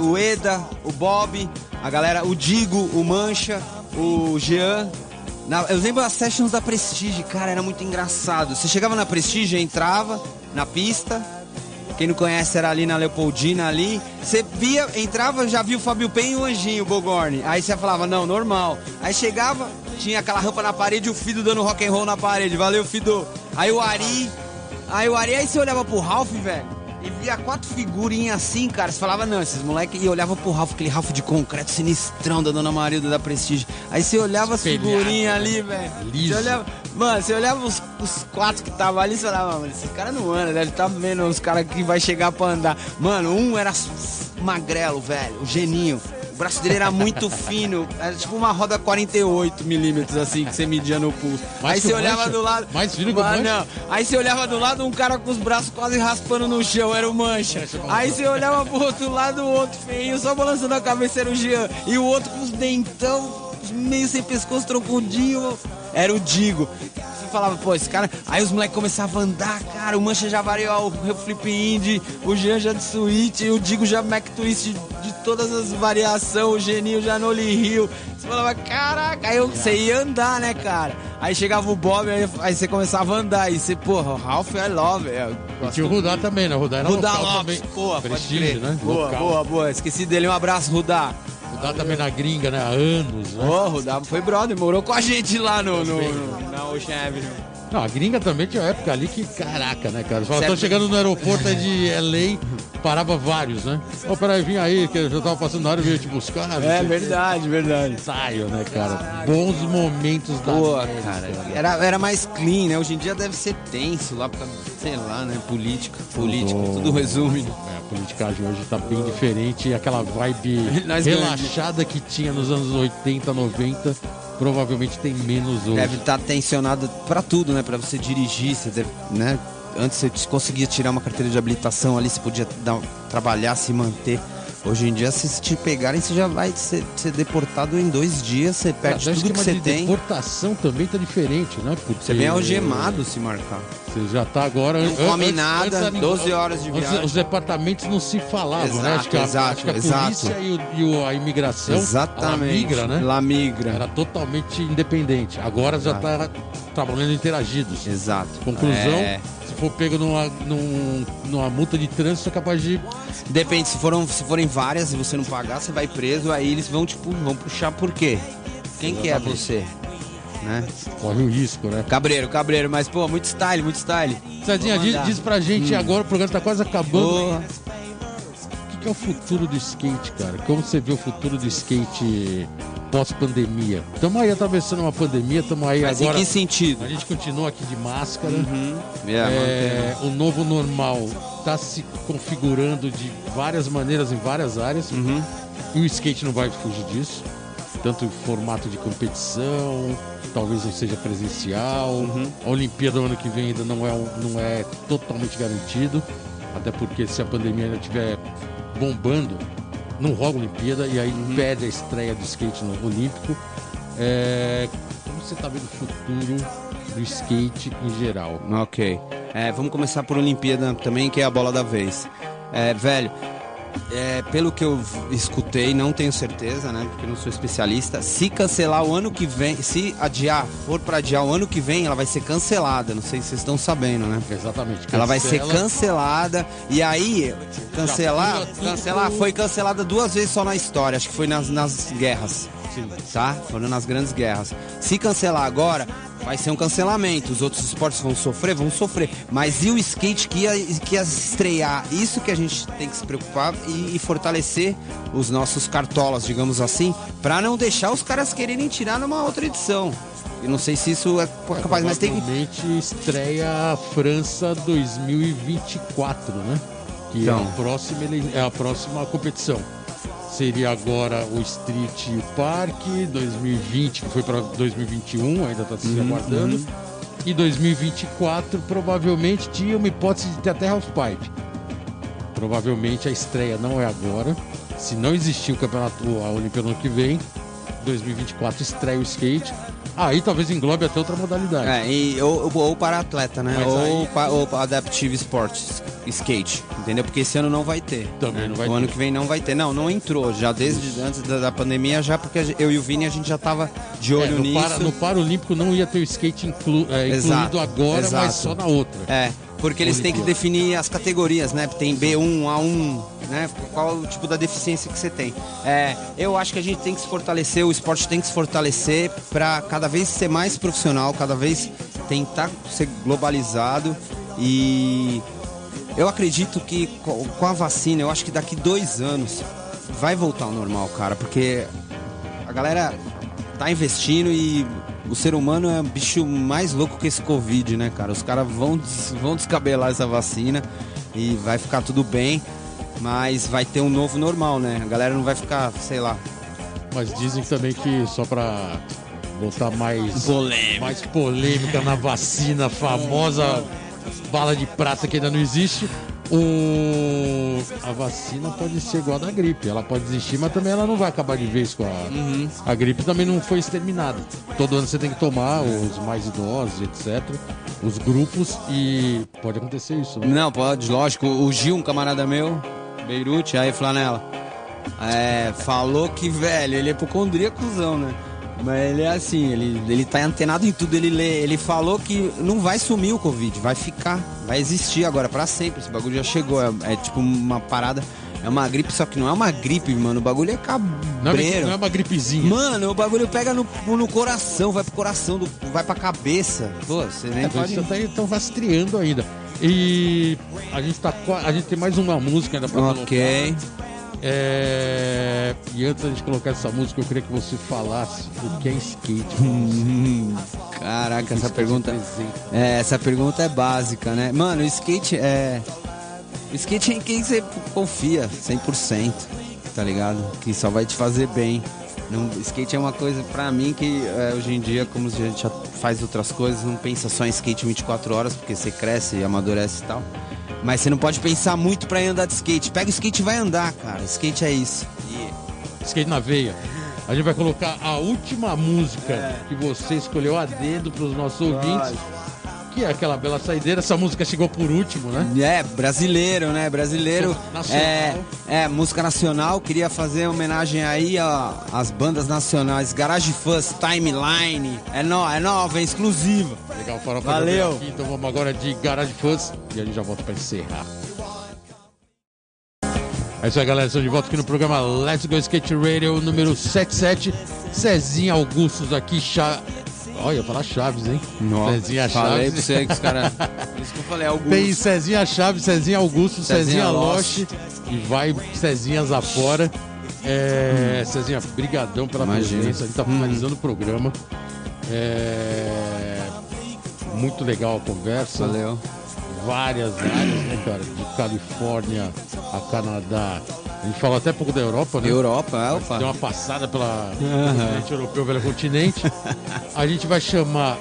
o Eda, o Bob, a galera, o Digo, o Mancha, o Jean. Eu lembro as sessions da Prestige, cara, era muito engraçado. Você chegava na Prestige, entrava na pista, quem não conhece era ali na Leopoldina ali. Você via, entrava, já via o Fábio Pen e o Anjinho, o Bogorni. Aí você falava, não, normal. Aí chegava, tinha aquela rampa na parede e o Fido dando rock and roll na parede. Valeu, Fido. Aí o Ari. Aí o Ari, aí você olhava pro Ralph, velho. E via quatro figurinhas assim, cara. Você falava, não, esses moleques. E olhava pro Ralph, aquele Ralph de concreto sinistrão da Dona Marilda da Prestige. Aí você olhava as figurinhas né? ali, velho. Você olhava, Mano, você olhava os, os quatro que estavam ali, você falava, mano, esse cara não anda, deve estar vendo os caras que vai chegar pra andar. Mano, um era magrelo, velho, o geninho. O braço dele era muito fino, era tipo uma roda 48 milímetros, assim, que você media no pulso. Mais Aí você olhava Mancha? do lado. Mais fino que o Mancha? não. Aí você olhava do lado, um cara com os braços quase raspando no chão, era o Mancha. Aí você olhava pro outro lado, o outro feio, só balançando a cabeça, era o Jean. E o outro com os dentão, meio sem pescoço, troncudinho, era o Digo. Você falava, pô, esse cara. Aí os moleques começavam a andar, cara. O Mancha já variou o Flip Indie, o Jean já de suíte, o Digo já Mac Twist de, de todas as variações, o Geninho já no Rio. Você falava, caraca, aí eu- você ia andar, né, cara? Aí chegava o Bob, aí, aí você começava a andar. E você, porra, o Ralph I love. é, Eu E tinha o Rudá também, né? O Rudá era Rudá local Lopes, também. boa, Prestígio, né? Boa, Local. boa, boa. Esqueci dele. Um abraço, Rudá. Rudá também na gringa, né? Há anos, né? Ô, Rudá foi brother, morou com a gente lá no, no, no- na Ocean Avenue. Não, a gringa também tinha uma época ali que, caraca, né, cara? Você fala, tô Certo. chegando no aeroporto aí de LA, parava vários, né? Ô, peraí, vim aí, que eu já tava passando na hora e veio te buscar. É quê. verdade, verdade. Ensaio, né, cara? Bons momentos da Boa, vida, cara. Era, era mais clean, né? Hoje em dia deve ser tenso lá, pra, sei lá, né? Política. Política, Tudo. tudo resume. né? É, a politicagem hoje tá bem diferente e aquela vibe relaxada que tinha nos anos 80, 90, provavelmente tem menos hoje. Deve estar tensionado pra tudo, né? Pra você dirigir, você deve, né? Antes você conseguia tirar uma carteira de habilitação ali, você podia dar, trabalhar, se manter. Hoje em dia, se te pegarem, você já vai ser, ser deportado em dois dias, você perde Até o tudo que você de tem. deportação também tá diferente, né? Porque Você vem algemado se marcar. Você já tá agora. Não come antes- nada, antes era- 12 horas de viagem. Os departamentos não se falavam, né? Exato, Acho que a, exato, acho que a exato. polícia e, o- e a imigração, a Exatamente. migra, né? Lá migra. Era totalmente independente. Agora já tá trabalhando interagidos. Exato. Conclusão, É. se for pego numa, num- numa multa de trânsito, é capaz de. Depende, se, foram, se forem várias e você não pagar, você vai preso, aí eles vão, tipo, vão puxar por quê? Quem que é você? Né? corre o risco, né? Cabreiro, cabreiro, mas pô, muito style, muito style. Vou diz, diz pra gente agora, o programa tá quase acabando. O que, que é o futuro do skate, cara? Como você vê o futuro do skate pós-pandemia? Estamos aí atravessando uma pandemia, estamos aí Mas agora. em que sentido? A gente continua aqui de máscara. Yeah, É, o novo normal está se configurando de várias maneiras em várias áreas. Uhum. E o skate não vai fugir disso. Tanto em formato de competição, talvez não seja presencial. Uhum. A Olimpíada do ano que vem ainda não é, não é totalmente garantido. Até porque se a pandemia ainda estiver bombando, não rola Olimpíada e aí Uhum. perde a estreia do skate no Olímpico. É, como você está vendo o futuro do skate em geral? Ok. É, vamos começar por Olimpíada também, que é a bola da vez. É, velho, é, pelo que eu escutei, não tenho certeza, né? Porque eu não sou especialista. Se cancelar o ano que vem, se adiar, for para adiar o ano que vem, ela vai ser cancelada. Não sei se vocês estão sabendo, né? Exatamente. Ela vai ser Cancela. cancelada. E aí, cancelar, cancelar, foi cancelada duas vezes só na história. Acho que foi nas, nas guerras. Tá? Foram nas grandes guerras. Se cancelar agora, vai ser um cancelamento. Os outros esportes vão sofrer, vão sofrer. Mas e o skate que ia, que ia estrear? Isso que a gente tem que se preocupar e, e fortalecer os nossos cartolas, digamos assim, pra não deixar os caras quererem tirar numa outra edição. Eu não sei se isso é capaz, mas tem que estreia a França 2024, né? Que é, Então. a próxima, é a próxima competição. Seria agora o Street Park 2020, que foi para 2021, ainda está se aguardando. E 2024 provavelmente tinha uma hipótese de ter até House Pipe. Provavelmente a estreia não é agora. Se não existir o campeonato, a Olimpíada no ano que vem, 2024 estreia o skate. Aí talvez englobe até outra modalidade. É, e, ou, ou para atleta, né? Mas Ou, aí- pa, ou Adaptive Sports, skate, entendeu? Porque esse ano não vai ter. Também né? não vai O ano ter. que vem não vai ter. Não, não entrou. Já desde antes da, da pandemia, já porque eu e o Vini a gente já tava de É, olho no, nisso. para, no Paralímpico não ia ter o skate inclu- é, Exato, incluído agora, exato. mas só na outra. É, porque eles têm que definir as categorias, né? Tem B1, A1, né? Qual o tipo da deficiência que você tem. É, eu acho que a gente tem que se fortalecer, o esporte tem que se fortalecer para cada vez ser mais profissional, cada vez tentar ser globalizado e eu acredito que co- com a vacina, eu acho que daqui dois anos vai voltar ao normal, cara, porque a galera tá investindo e o ser humano é o bicho mais louco que esse Covid, né, cara? Os caras vão, des- vão descabelar essa vacina e vai ficar tudo bem, mas vai ter um novo normal, né? A galera não vai ficar, sei lá, Mas dizem também que só pra botar mais polêmica. mais polêmica na vacina famosa bala de prata que ainda não existe. O... A vacina pode ser igual a da gripe. Ela pode existir, mas também ela não vai acabar de vez com a. Uhum. A gripe também não foi exterminada. Todo ano você tem que tomar, os mais idosos, etc. Os grupos, e pode acontecer isso. Né? Não, pode, lógico. O Gil, um camarada meu, Beirute, aí Flanela, é, falou que, velho, ele é hipocondríacozão, né? Mas ele é assim, ele, ele tá antenado em tudo, ele lê, ele falou que não vai sumir o Covid, vai ficar, vai existir agora pra sempre. Esse bagulho já chegou, é, é tipo uma parada, é uma gripe, só que não é uma gripe, mano, o bagulho é é, cabreiro. não é uma gripezinha. Mano, o bagulho pega no, no coração, vai pro coração, do- vai pra cabeça. Pô, você nem É, pode... estão rastreando ainda. E a gente, tá, a gente tem mais uma música ainda pra Ok. colocar. É, E antes gente colocar essa música, eu queria que você falasse o que é skate. Hum, Caraca, essa pergunta. É, essa pergunta é básica, né? Mano, skate é. O skate é em quem você confia 100%, tá ligado? Que só vai te fazer bem. Não, skate é uma coisa pra mim que é, hoje em dia, como a gente já faz outras coisas, não pensa só em skate 24 horas, porque você cresce e amadurece e tal. Mas você não pode pensar muito pra ir andar de skate. Pega o skate e vai andar, cara. Skate é isso. E Skate na veia. A gente vai colocar a última música que você escolheu a dedo para os nossos ouvintes, aquela bela saideira. Essa música chegou por último, né? É, brasileiro, né? Brasileiro. Nacional. É, é, música nacional. Queria fazer homenagem aí às bandas nacionais. Garage Fuzz, Timeline. É, no, é nova, é exclusiva. Legal, farofa Valeu. Aqui, então vamos agora de Garage Fuzz e a gente já volta para encerrar. É isso aí, galera. Estamos de volta aqui no programa Let's Go Skate Radio número 77. Cezinha Augustos aqui, Cha... Olha, falar Chaves, hein? Cezinha Falei Chaves. pra você que os caras. Isso que eu falei, Augusto. Tem Cezinha Chaves, Cezinha Augusto, Cezinha, Cezinha Loche e vai Cezinhas afora. É, Cezinha, brigadão pela Imagina. presença. A gente tá finalizando o programa. É, muito legal a conversa. Valeu. Várias áreas, né, cara? De Califórnia a Canadá. A gente falou até pouco da Europa, né? Europa, é, opa. Deu uma passada pela continente europeu, pelo continente. A gente vai chamar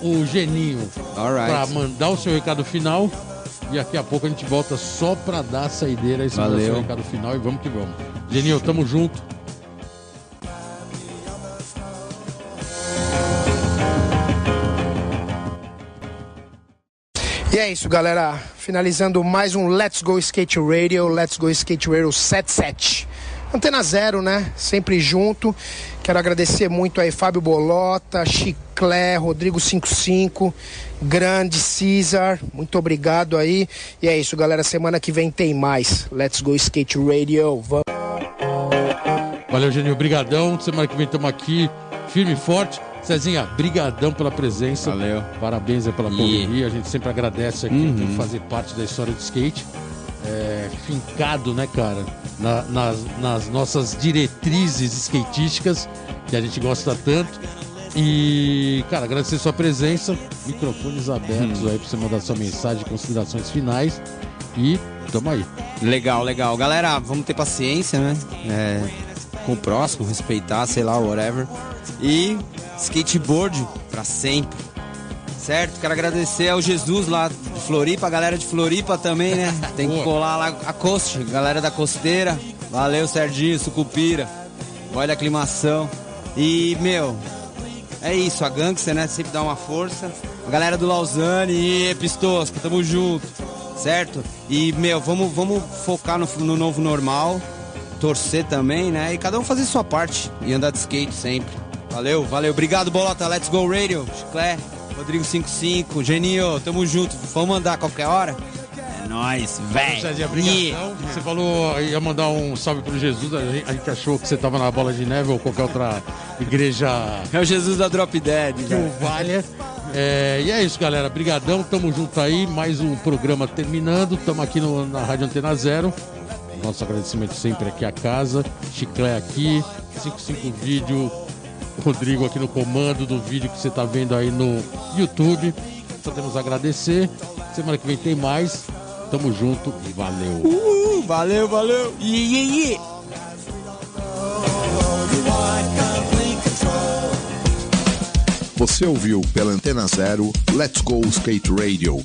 o Geninho para Alright. mandar o seu recado final. E daqui a pouco a gente volta só para dar a saideira esse Valeu. seu recado final e vamos que vamos. Geninho, tamo junto. E é isso, galera. Finalizando mais um Let's Go Skate Radio, Let's Go Skate Radio 77. Antena Zero, né? Sempre junto. Quero agradecer muito aí Fábio Bolota, Chiclé, Rodrigo 55, Grande Cesar. Muito obrigado aí. E é isso, galera. Semana que vem tem mais. Let's Go Skate Radio. Vamos. Valeu, Genil. Obrigadão. Semana que vem estamos aqui, firme e forte. Cezinha, brigadão pela presença. Valeu. Parabéns pela correria. A gente sempre agradece aqui Uhum. por fazer parte da história de skate. É, fincado, né, cara? Na- nas, nas nossas diretrizes skatísticas, que a gente gosta tanto. E, cara, agradecer sua presença. Microfones abertos Uhum. aí pra você mandar sua mensagem, considerações finais. E tamo aí. Legal, legal. Galera, vamos ter paciência, né? É, com o próximo, respeitar, sei lá, whatever. E skateboard pra sempre. Certo? Quero agradecer ao Jesus lá de Floripa, a galera de Floripa também, né? Tem que colar lá a Coste, galera da Costeira. Valeu, Serginho, Sucupira. Boy da aclimação. E, meu, é isso, a Gangster, né? Sempre dá uma força. A galera do Lausanne e Pistosca, tamo junto, certo? E, meu, vamos, vamos focar no, no novo normal, torcer também, né? E cada um fazer sua parte e andar de skate sempre. Valeu, valeu. Obrigado, Bolota. Let's go Radio. Chiclé, Rodrigo 55, Geninho, tamo junto. Vamos andar a qualquer hora? É nóis, velho. Você falou, ia mandar um salve pro Jesus. A gente, a gente achou que você tava na bola de neve ou qualquer outra igreja É o Jesus da Drop Dead, que o valha. É, e é isso, galera. Brigadão, tamo junto aí. Mais um programa terminando. Tamo aqui no- na Rádio Antena Zero. Nosso agradecimento sempre aqui à casa. Chiclé aqui, 55 vídeo. Rodrigo aqui no comando do vídeo que você tá vendo aí no YouTube. Só temos a agradecer. Semana que vem tem mais. Tamo junto e valeu. Uh, valeu, valeu. Yeah, yeah, yeah. Você ouviu pela Antena Zero Let's Go Skate Radio.